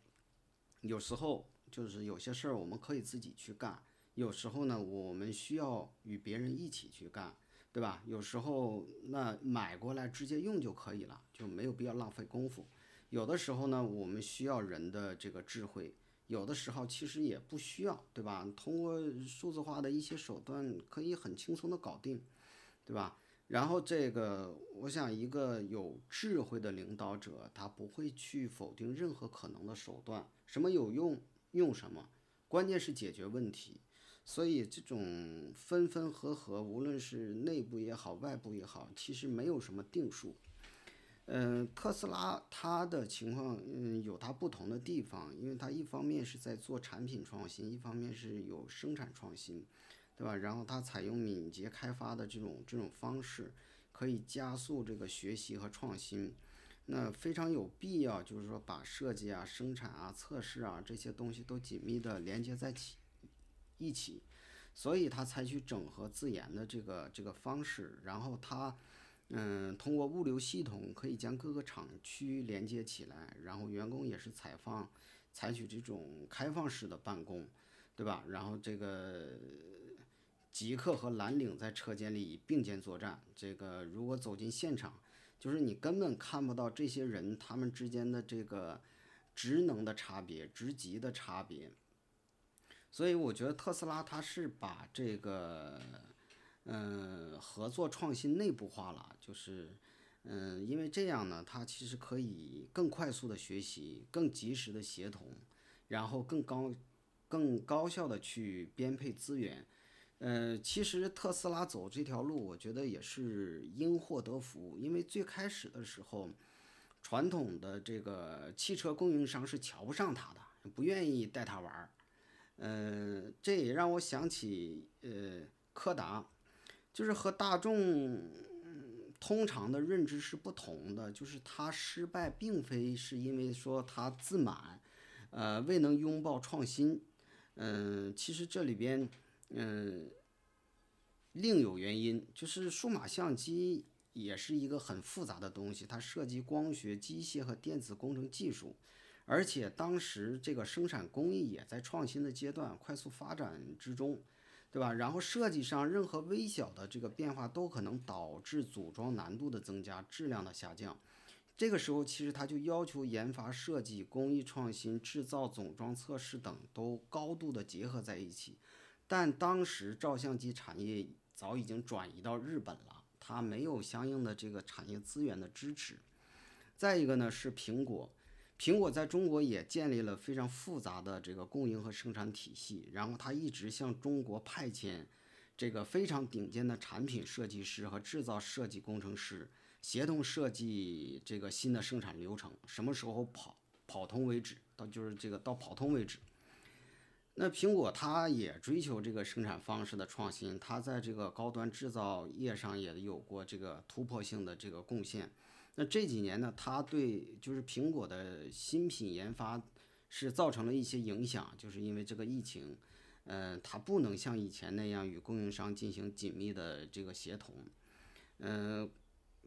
有时候。就是有些事儿我们可以自己去干，有时候呢，我们需要与别人一起去干，对吧？有时候那买过来直接用就可以了，就没有必要浪费功夫。有的时候呢，我们需要人的这个智慧，有的时候其实也不需要，对吧？通过数字化的一些手段可以很轻松的搞定，对吧？然后这个，我想一个有智慧的领导者，他不会去否定任何可能的手段，什么有用。用什么？关键是解决问题，所以这种分分合合，无论是内部也好，外部也好，其实没有什么定数。嗯，特斯拉它的情况，嗯，有它不同的地方，因为它一方面是在做产品创新，一方面是有生产创新，对吧？然后它采用敏捷开发的这种这种方式，可以加速这个学习和创新。那非常有必要，就是说把设计啊、生产啊、测试啊这些东西都紧密的连接在起一起，所以他采取整合自研的这个这个方式，然后他嗯通过物流系统可以将各个厂区连接起来，然后员工也是采放采取这种开放式的办公，对吧？然后这个极客和蓝领在车间里并肩作战，这个如果走进现场。就是你根本看不到这些人他们之间的这个职能的差别、职级的差别，所以我觉得特斯拉它是把这个，嗯，合作创新内部化了，就是，嗯，因为这样呢，它其实可以更快速的学习，更及时的协同，然后更高、更高效的去编配资源。呃，其实特斯拉走这条路，我觉得也是因祸得福，因为最开始的时候，传统的这个汽车供应商是瞧不上他的，不愿意带他玩儿。呃，这也让我想起呃柯达，就是和大众通常的认知是不同的，就是他失败并非是因为说他自满，呃未能拥抱创新，嗯、其实这里边嗯、另有原因，就是数码相机也是一个很复杂的东西，它涉及光学、机械和电子工程技术。而且当时这个生产工艺也在创新的阶段，快速发展之中，对吧？然后设计上任何微小的这个变化都可能导致组装难度的增加、质量的下降。这个时候，其实他就要求研发、设计、工艺创新、制造、总装、测试等都高度的结合在一起。但当时照相机产业早已经转移到日本了，它没有相应的这个产业资源的支持。再一个呢是苹果。苹果在中国也建立了非常复杂的这个供应和生产体系，然后它一直向中国派遣这个非常顶尖的产品设计师和制造设计工程师，协同设计这个新的生产流程，什么时候跑跑通为止，到就是这个到跑通为止。那苹果它也追求这个生产方式的创新，它在这个高端制造业上也有过这个突破性的这个贡献。那这几年呢，它对就是苹果的新品研发是造成了一些影响，就是因为这个疫情，呃，它不能像以前那样与供应商进行紧密的这个协同。嗯、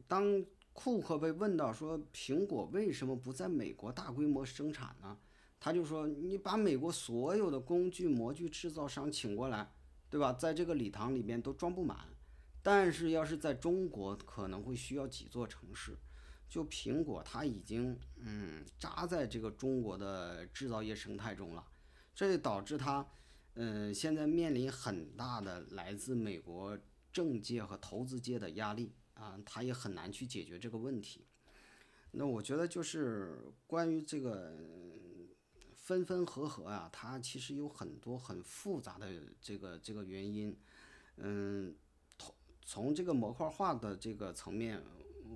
当库克被问到说苹果为什么不在美国大规模生产呢？他就说你把美国所有的工具模具制造商请过来，对吧？在这个礼堂里边都装不满，但是要是在中国可能会需要几座城市。就苹果，它已经嗯扎在这个中国的制造业生态中了，这就导致它嗯现在面临很大的来自美国政界和投资界的压力啊，它也很难去解决这个问题。那我觉得就是关于这个分分合合啊，它其实有很多很复杂的这个这个原因，嗯，从从这个模块化的这个层面。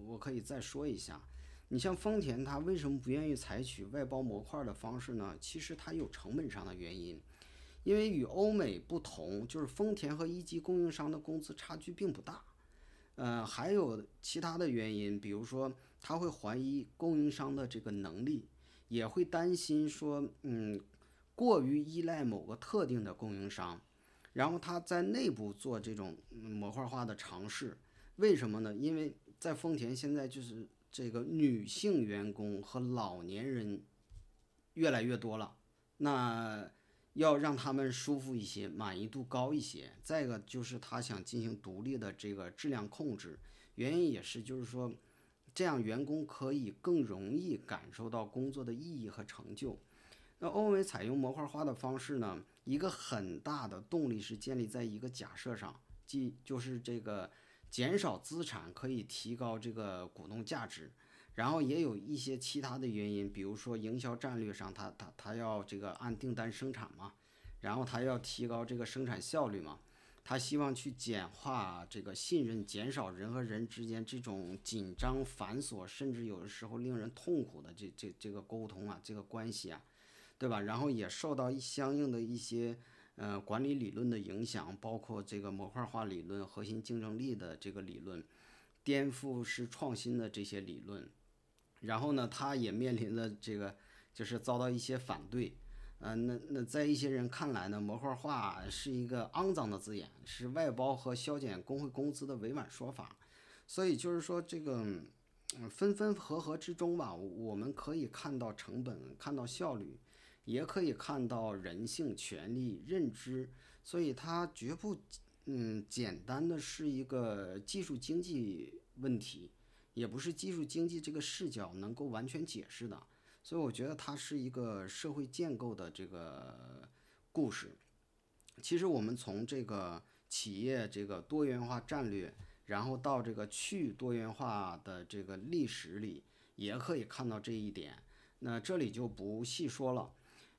我可以再说一下，你像丰田，它为什么不愿意采取外包模块的方式呢？其实它有成本上的原因，因为与欧美不同，就是丰田和一级供应商的工资差距并不大。呃，还有其他的原因，比如说他会怀疑供应商的这个能力，也会担心说，嗯，过于依赖某个特定的供应商，然后他在内部做这种模块化的尝试。为什么呢？因为在丰田现在就是这个女性员工和老年人越来越多了，那要让他们舒服一些，满意度高一些。再一个就是他想进行独立的这个质量控制，原因也是就是说，这样员工可以更容易感受到工作的意义和成就。那欧美采用模块化的方式呢，一个很大的动力是建立在一个假设上，即就是这个。减少资产可以提高这个股东价值，然后也有一些其他的原因，比如说营销战略上，他他他要这个按订单生产嘛，然后他要提高这个生产效率嘛，他希望去简化这个信任，减少人和人之间这种紧张繁琐，甚至有的时候令人痛苦的这这这个沟通啊，这个关系啊，对吧？然后也受到相应的一些。呃，管理理论的影响包括这个模块化理论、核心竞争力的这个理论、颠覆式创新的这些理论。然后呢，他也面临了这个就是遭到一些反对。呃，那那在一些人看来呢，模块化是一个肮脏的字眼，是外包和削减工会工资的委婉说法。所以就是说，这个分分合合之中吧，我们可以看到成本，看到效率。也可以看到人性、权利、认知，所以它绝不嗯简单的是一个技术经济问题，也不是技术经济这个视角能够完全解释的。所以我觉得它是一个社会建构的这个故事。其实我们从这个企业这个多元化战略，然后到这个去多元化的这个历史里，也可以看到这一点。那这里就不细说了。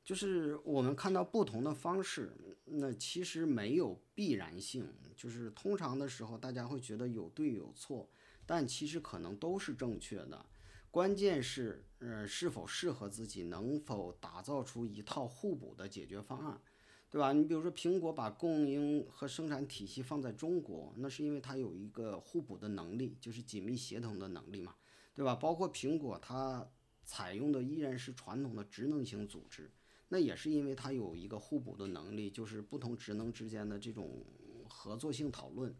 就是我们看到不同的方式，那其实没有必然性。就是通常的时候，大家会觉得有对有错，但其实可能都是正确的。关键是，呃，是否适合自己，能否打造出一套互补的解决方案，对吧？你比如说，苹果把供应和生产体系放在中国，那是因为它有一个互补的能力，就是紧密协同的能力嘛，对吧？包括苹果，它采用的依然是传统的职能型组织。那也是因为它有一个互补的能力，就是不同职能之间的这种合作性讨论。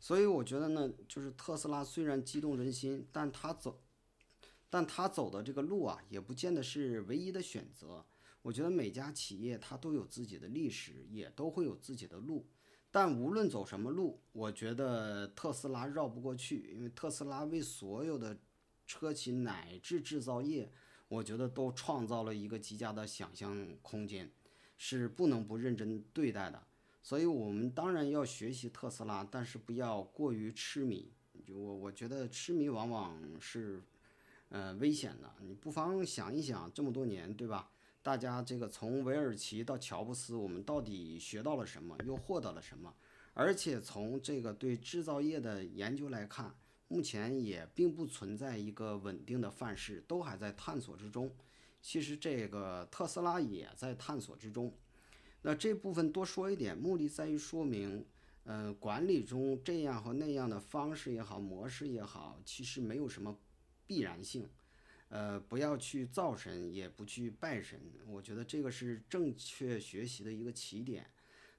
所以我觉得呢，就是特斯拉虽然激动人心，但它走，但他走的这个路啊，也不见得是唯一的选择。我觉得每家企业它都有自己的历史，也都会有自己的路。但无论走什么路，我觉得特斯拉绕不过去，因为特斯拉为所有的车企乃至制造业。我觉得都创造了一个极佳的想象空间，是不能不认真对待的。所以，我们当然要学习特斯拉，但是不要过于痴迷。就我，我觉得痴迷往往是，呃，危险的。你不妨想一想，这么多年，对吧？大家这个从韦尔奇到乔布斯，我们到底学到了什么，又获得了什么？而且从这个对制造业的研究来看。目前也并不存在一个稳定的范式，都还在探索之中。其实这个特斯拉也在探索之中。那这部分多说一点，目的在于说明，呃，管理中这样和那样的方式也好，模式也好，其实没有什么必然性。呃，不要去造神，也不去拜神。我觉得这个是正确学习的一个起点。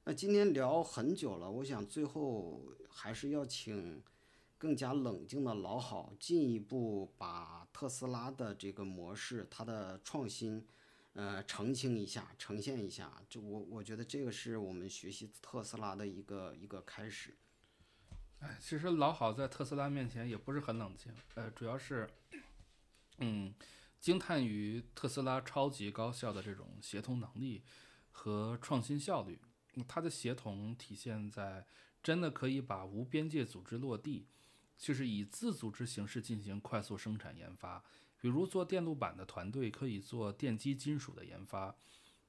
那今天聊很久了，我想最后还是要请。更加冷静的老好，进一步把特斯拉的这个模式，它的创新，呃，澄清一下，呈现一下。就我我觉得这个是我们学习特斯拉的一个一个开始。其实老好在特斯拉面前也不是很冷静，呃，主要是，嗯，惊叹于特斯拉超级高效的这种协同能力和创新效率。它的协同体现在真的可以把无边界组织落地。就是以自组织形式进行快速生产研发，比如做电路板的团队可以做电机金属的研发，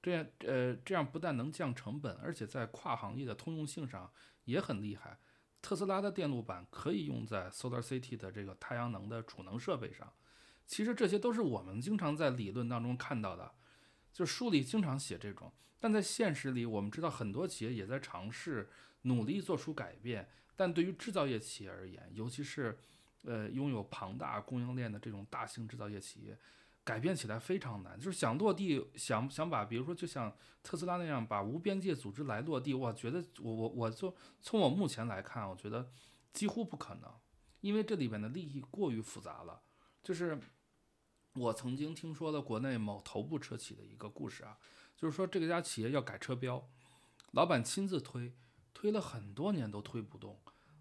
这样呃这样不但能降成本，而且在跨行业的通用性上也很厉害。特斯拉的电路板可以用在 Solar City 的这个太阳能的储能设备上。其实这些都是我们经常在理论当中看到的，就书里经常写这种，但在现实里，我们知道很多企业也在尝试努力做出改变。但对于制造业企业而言，尤其是，呃，拥有庞大供应链的这种大型制造业企业，改变起来非常难。就是想落地，想想把，比如说，就像特斯拉那样，把无边界组织来落地，我觉得，我我我就从我目前来看，我觉得几乎不可能，因为这里边的利益过于复杂了。就是我曾经听说了国内某头部车企的一个故事啊，就是说这个家企业要改车标，老板亲自推。推了很多年都推不动，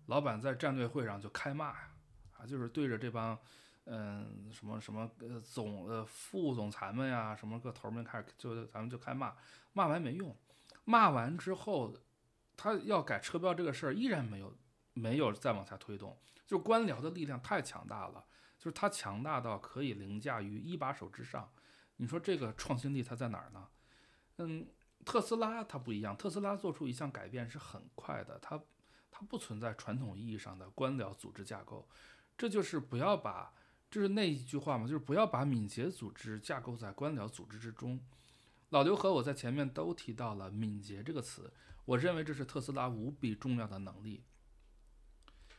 老板在战略会上就开骂呀，啊，就是对着这帮，嗯，什么什么呃总呃副总裁们呀，什么个头们开始就咱们就开骂，骂完没用，骂完之后，他要改车标这个事儿依然没有没有再往下推动，就官僚的力量太强大了，就是他强大到可以凌驾于一把手之上，你说这个创新力它在哪儿呢？嗯。特斯拉它不一样，特斯拉做出一项改变是很快的，它它不存在传统意义上的官僚组织架构，这就是不要把，就是那一句话嘛，就是不要把敏捷组织架构在官僚组织之中。老刘和我在前面都提到了敏捷这个词，我认为这是特斯拉无比重要的能力。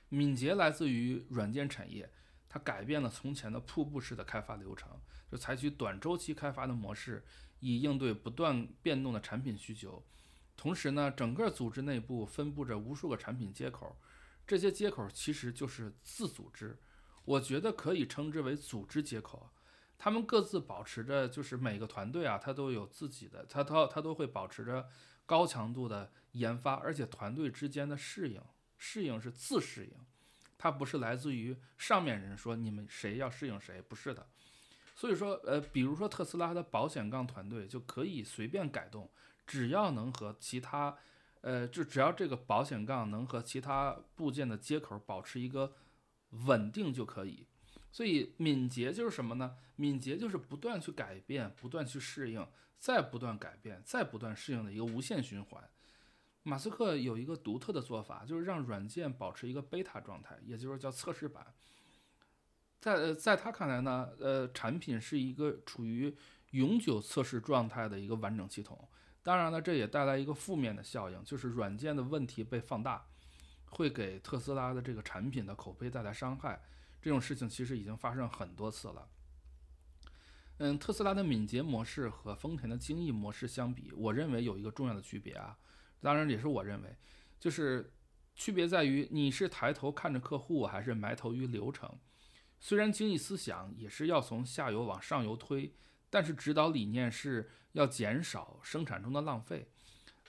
敏捷来自于软件产业，它改变了从前的瀑布式的开发流程，就采取短周期开发的模式。以应对不断变动的产品需求，同时呢，整个组织内部分布着无数个产品接口，这些接口其实就是自组织，我觉得可以称之为组织接口。他们各自保持着，就是每个团队啊，它都有自己的，它它它都会保持着高强度的研发，而且团队之间的适应，适应是自适应，它不是来自于上面人说你们谁要适应谁，不是的。所以说，呃，比如说特斯拉的保险杠团队就可以随便改动，只要能和其他，呃，就只要这个保险杠能和其他部件的接口保持一个稳定就可以。所以敏捷就是什么呢？敏捷就是不断去改变，不断去适应，再不断改变，再不断适应的一个无限循环。马斯克有一个独特的做法，就是让软件保持一个贝塔状态，也就是叫测试版。在在他看来呢，呃，产品是一个处于永久测试状态的一个完整系统。当然了，这也带来一个负面的效应，就是软件的问题被放大，会给特斯拉的这个产品的口碑带来伤害。这种事情其实已经发生很多次了。嗯，特斯拉的敏捷模式和丰田的精益模式相比，我认为有一个重要的区别啊，当然也是我认为，就是区别在于你是抬头看着客户，还是埋头于流程。虽然精益思想也是要从下游往上游推，但是指导理念是要减少生产中的浪费，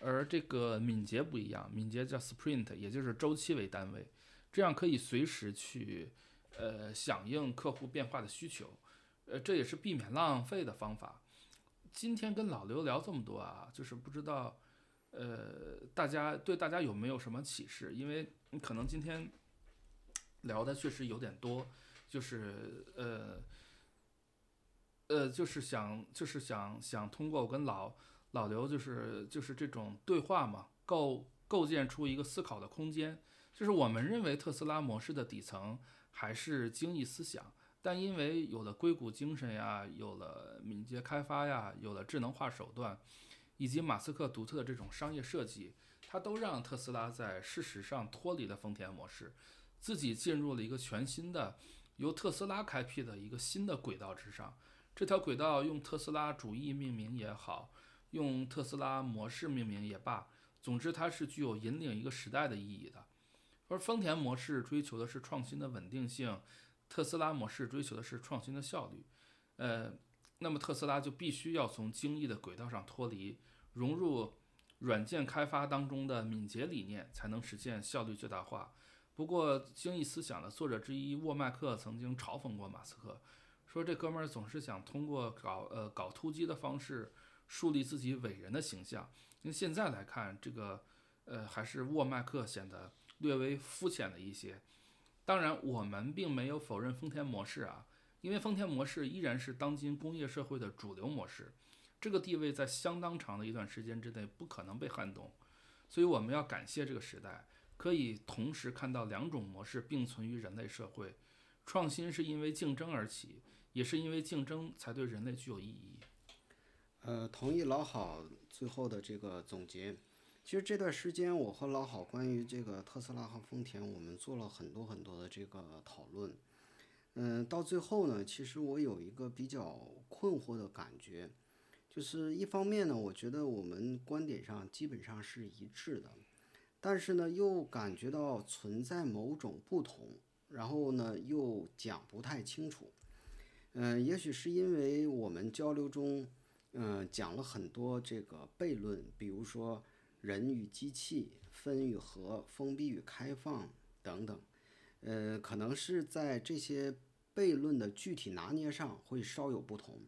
而这个敏捷不一样，敏捷叫 sprint，也就是周期为单位，这样可以随时去。呃，响应客户变化的需求，呃，这也是避免浪费的方法。今天跟老刘聊这么多啊，就是不知道，呃，大家对大家有没有什么启示？因为可能今天聊的确实有点多，就是呃，呃，就是想就是想想通过我跟老老刘就是就是这种对话嘛，构构建出一个思考的空间。就是我们认为特斯拉模式的底层。还是精益思想，但因为有了硅谷精神呀，有了敏捷开发呀，有了智能化手段，以及马斯克独特的这种商业设计，它都让特斯拉在事实上脱离了丰田模式，自己进入了一个全新的由特斯拉开辟的一个新的轨道之上。这条轨道用特斯拉主义命名也好，用特斯拉模式命名也罢，总之它是具有引领一个时代的意义的。而丰田模式追求的是创新的稳定性，特斯拉模式追求的是创新的效率。呃，那么特斯拉就必须要从精益的轨道上脱离，融入软件开发当中的敏捷理念，才能实现效率最大化。不过，精益思想的作者之一沃麦克曾经嘲讽过马斯克，说这哥们儿总是想通过搞呃搞突击的方式树立自己伟人的形象。因为现在来看，这个呃还是沃麦克显得。略微肤浅了一些，当然，我们并没有否认丰田模式啊，因为丰田模式依然是当今工业社会的主流模式，这个地位在相当长的一段时间之内不可能被撼动，所以我们要感谢这个时代，可以同时看到两种模式并存于人类社会。创新是因为竞争而起，也是因为竞争才对人类具有意义。呃，同意老好最后的这个总结。其实这段时间，我和老好关于这个特斯拉和丰田，我们做了很多很多的这个讨论。嗯，到最后呢，其实我有一个比较困惑的感觉，就是一方面呢，我觉得我们观点上基本上是一致的，但是呢，又感觉到存在某种不同，然后呢，又讲不太清楚。嗯，也许是因为我们交流中，嗯，讲了很多这个悖论，比如说。人与机器、分与合、封闭与开放等等，呃，可能是在这些悖论的具体拿捏上会稍有不同，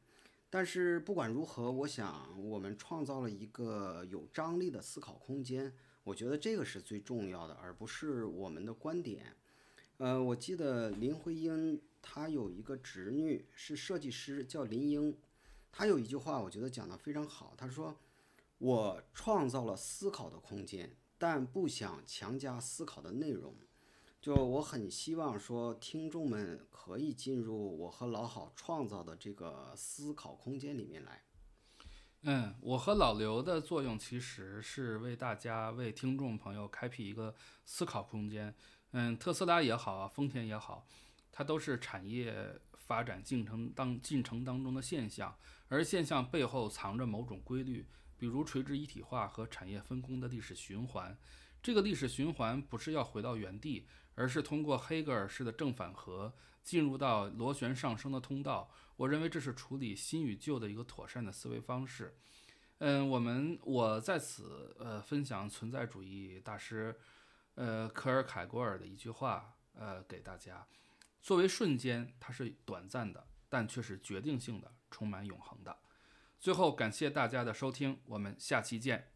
但是不管如何，我想我们创造了一个有张力的思考空间，我觉得这个是最重要的，而不是我们的观点。呃，我记得林徽因她有一个侄女是设计师，叫林英，他有一句话，我觉得讲得非常好，他说。我创造了思考的空间，但不想强加思考的内容。就我很希望说，听众们可以进入我和老好创造的这个思考空间里面来。嗯，我和老刘的作用其实是为大家、为听众朋友开辟一个思考空间。嗯，特斯拉也好啊，丰田也好，它都是产业发展进程当进程当中的现象，而现象背后藏着某种规律。比如垂直一体化和产业分工的历史循环，这个历史循环不是要回到原地，而是通过黑格尔式的正反合进入到螺旋上升的通道。我认为这是处理新与旧的一个妥善的思维方式。嗯，我们我在此呃分享存在主义大师呃科尔凯郭尔的一句话呃给大家：作为瞬间，它是短暂的，但却是决定性的，充满永恒的。最后感谢大家的收听，我们下期见。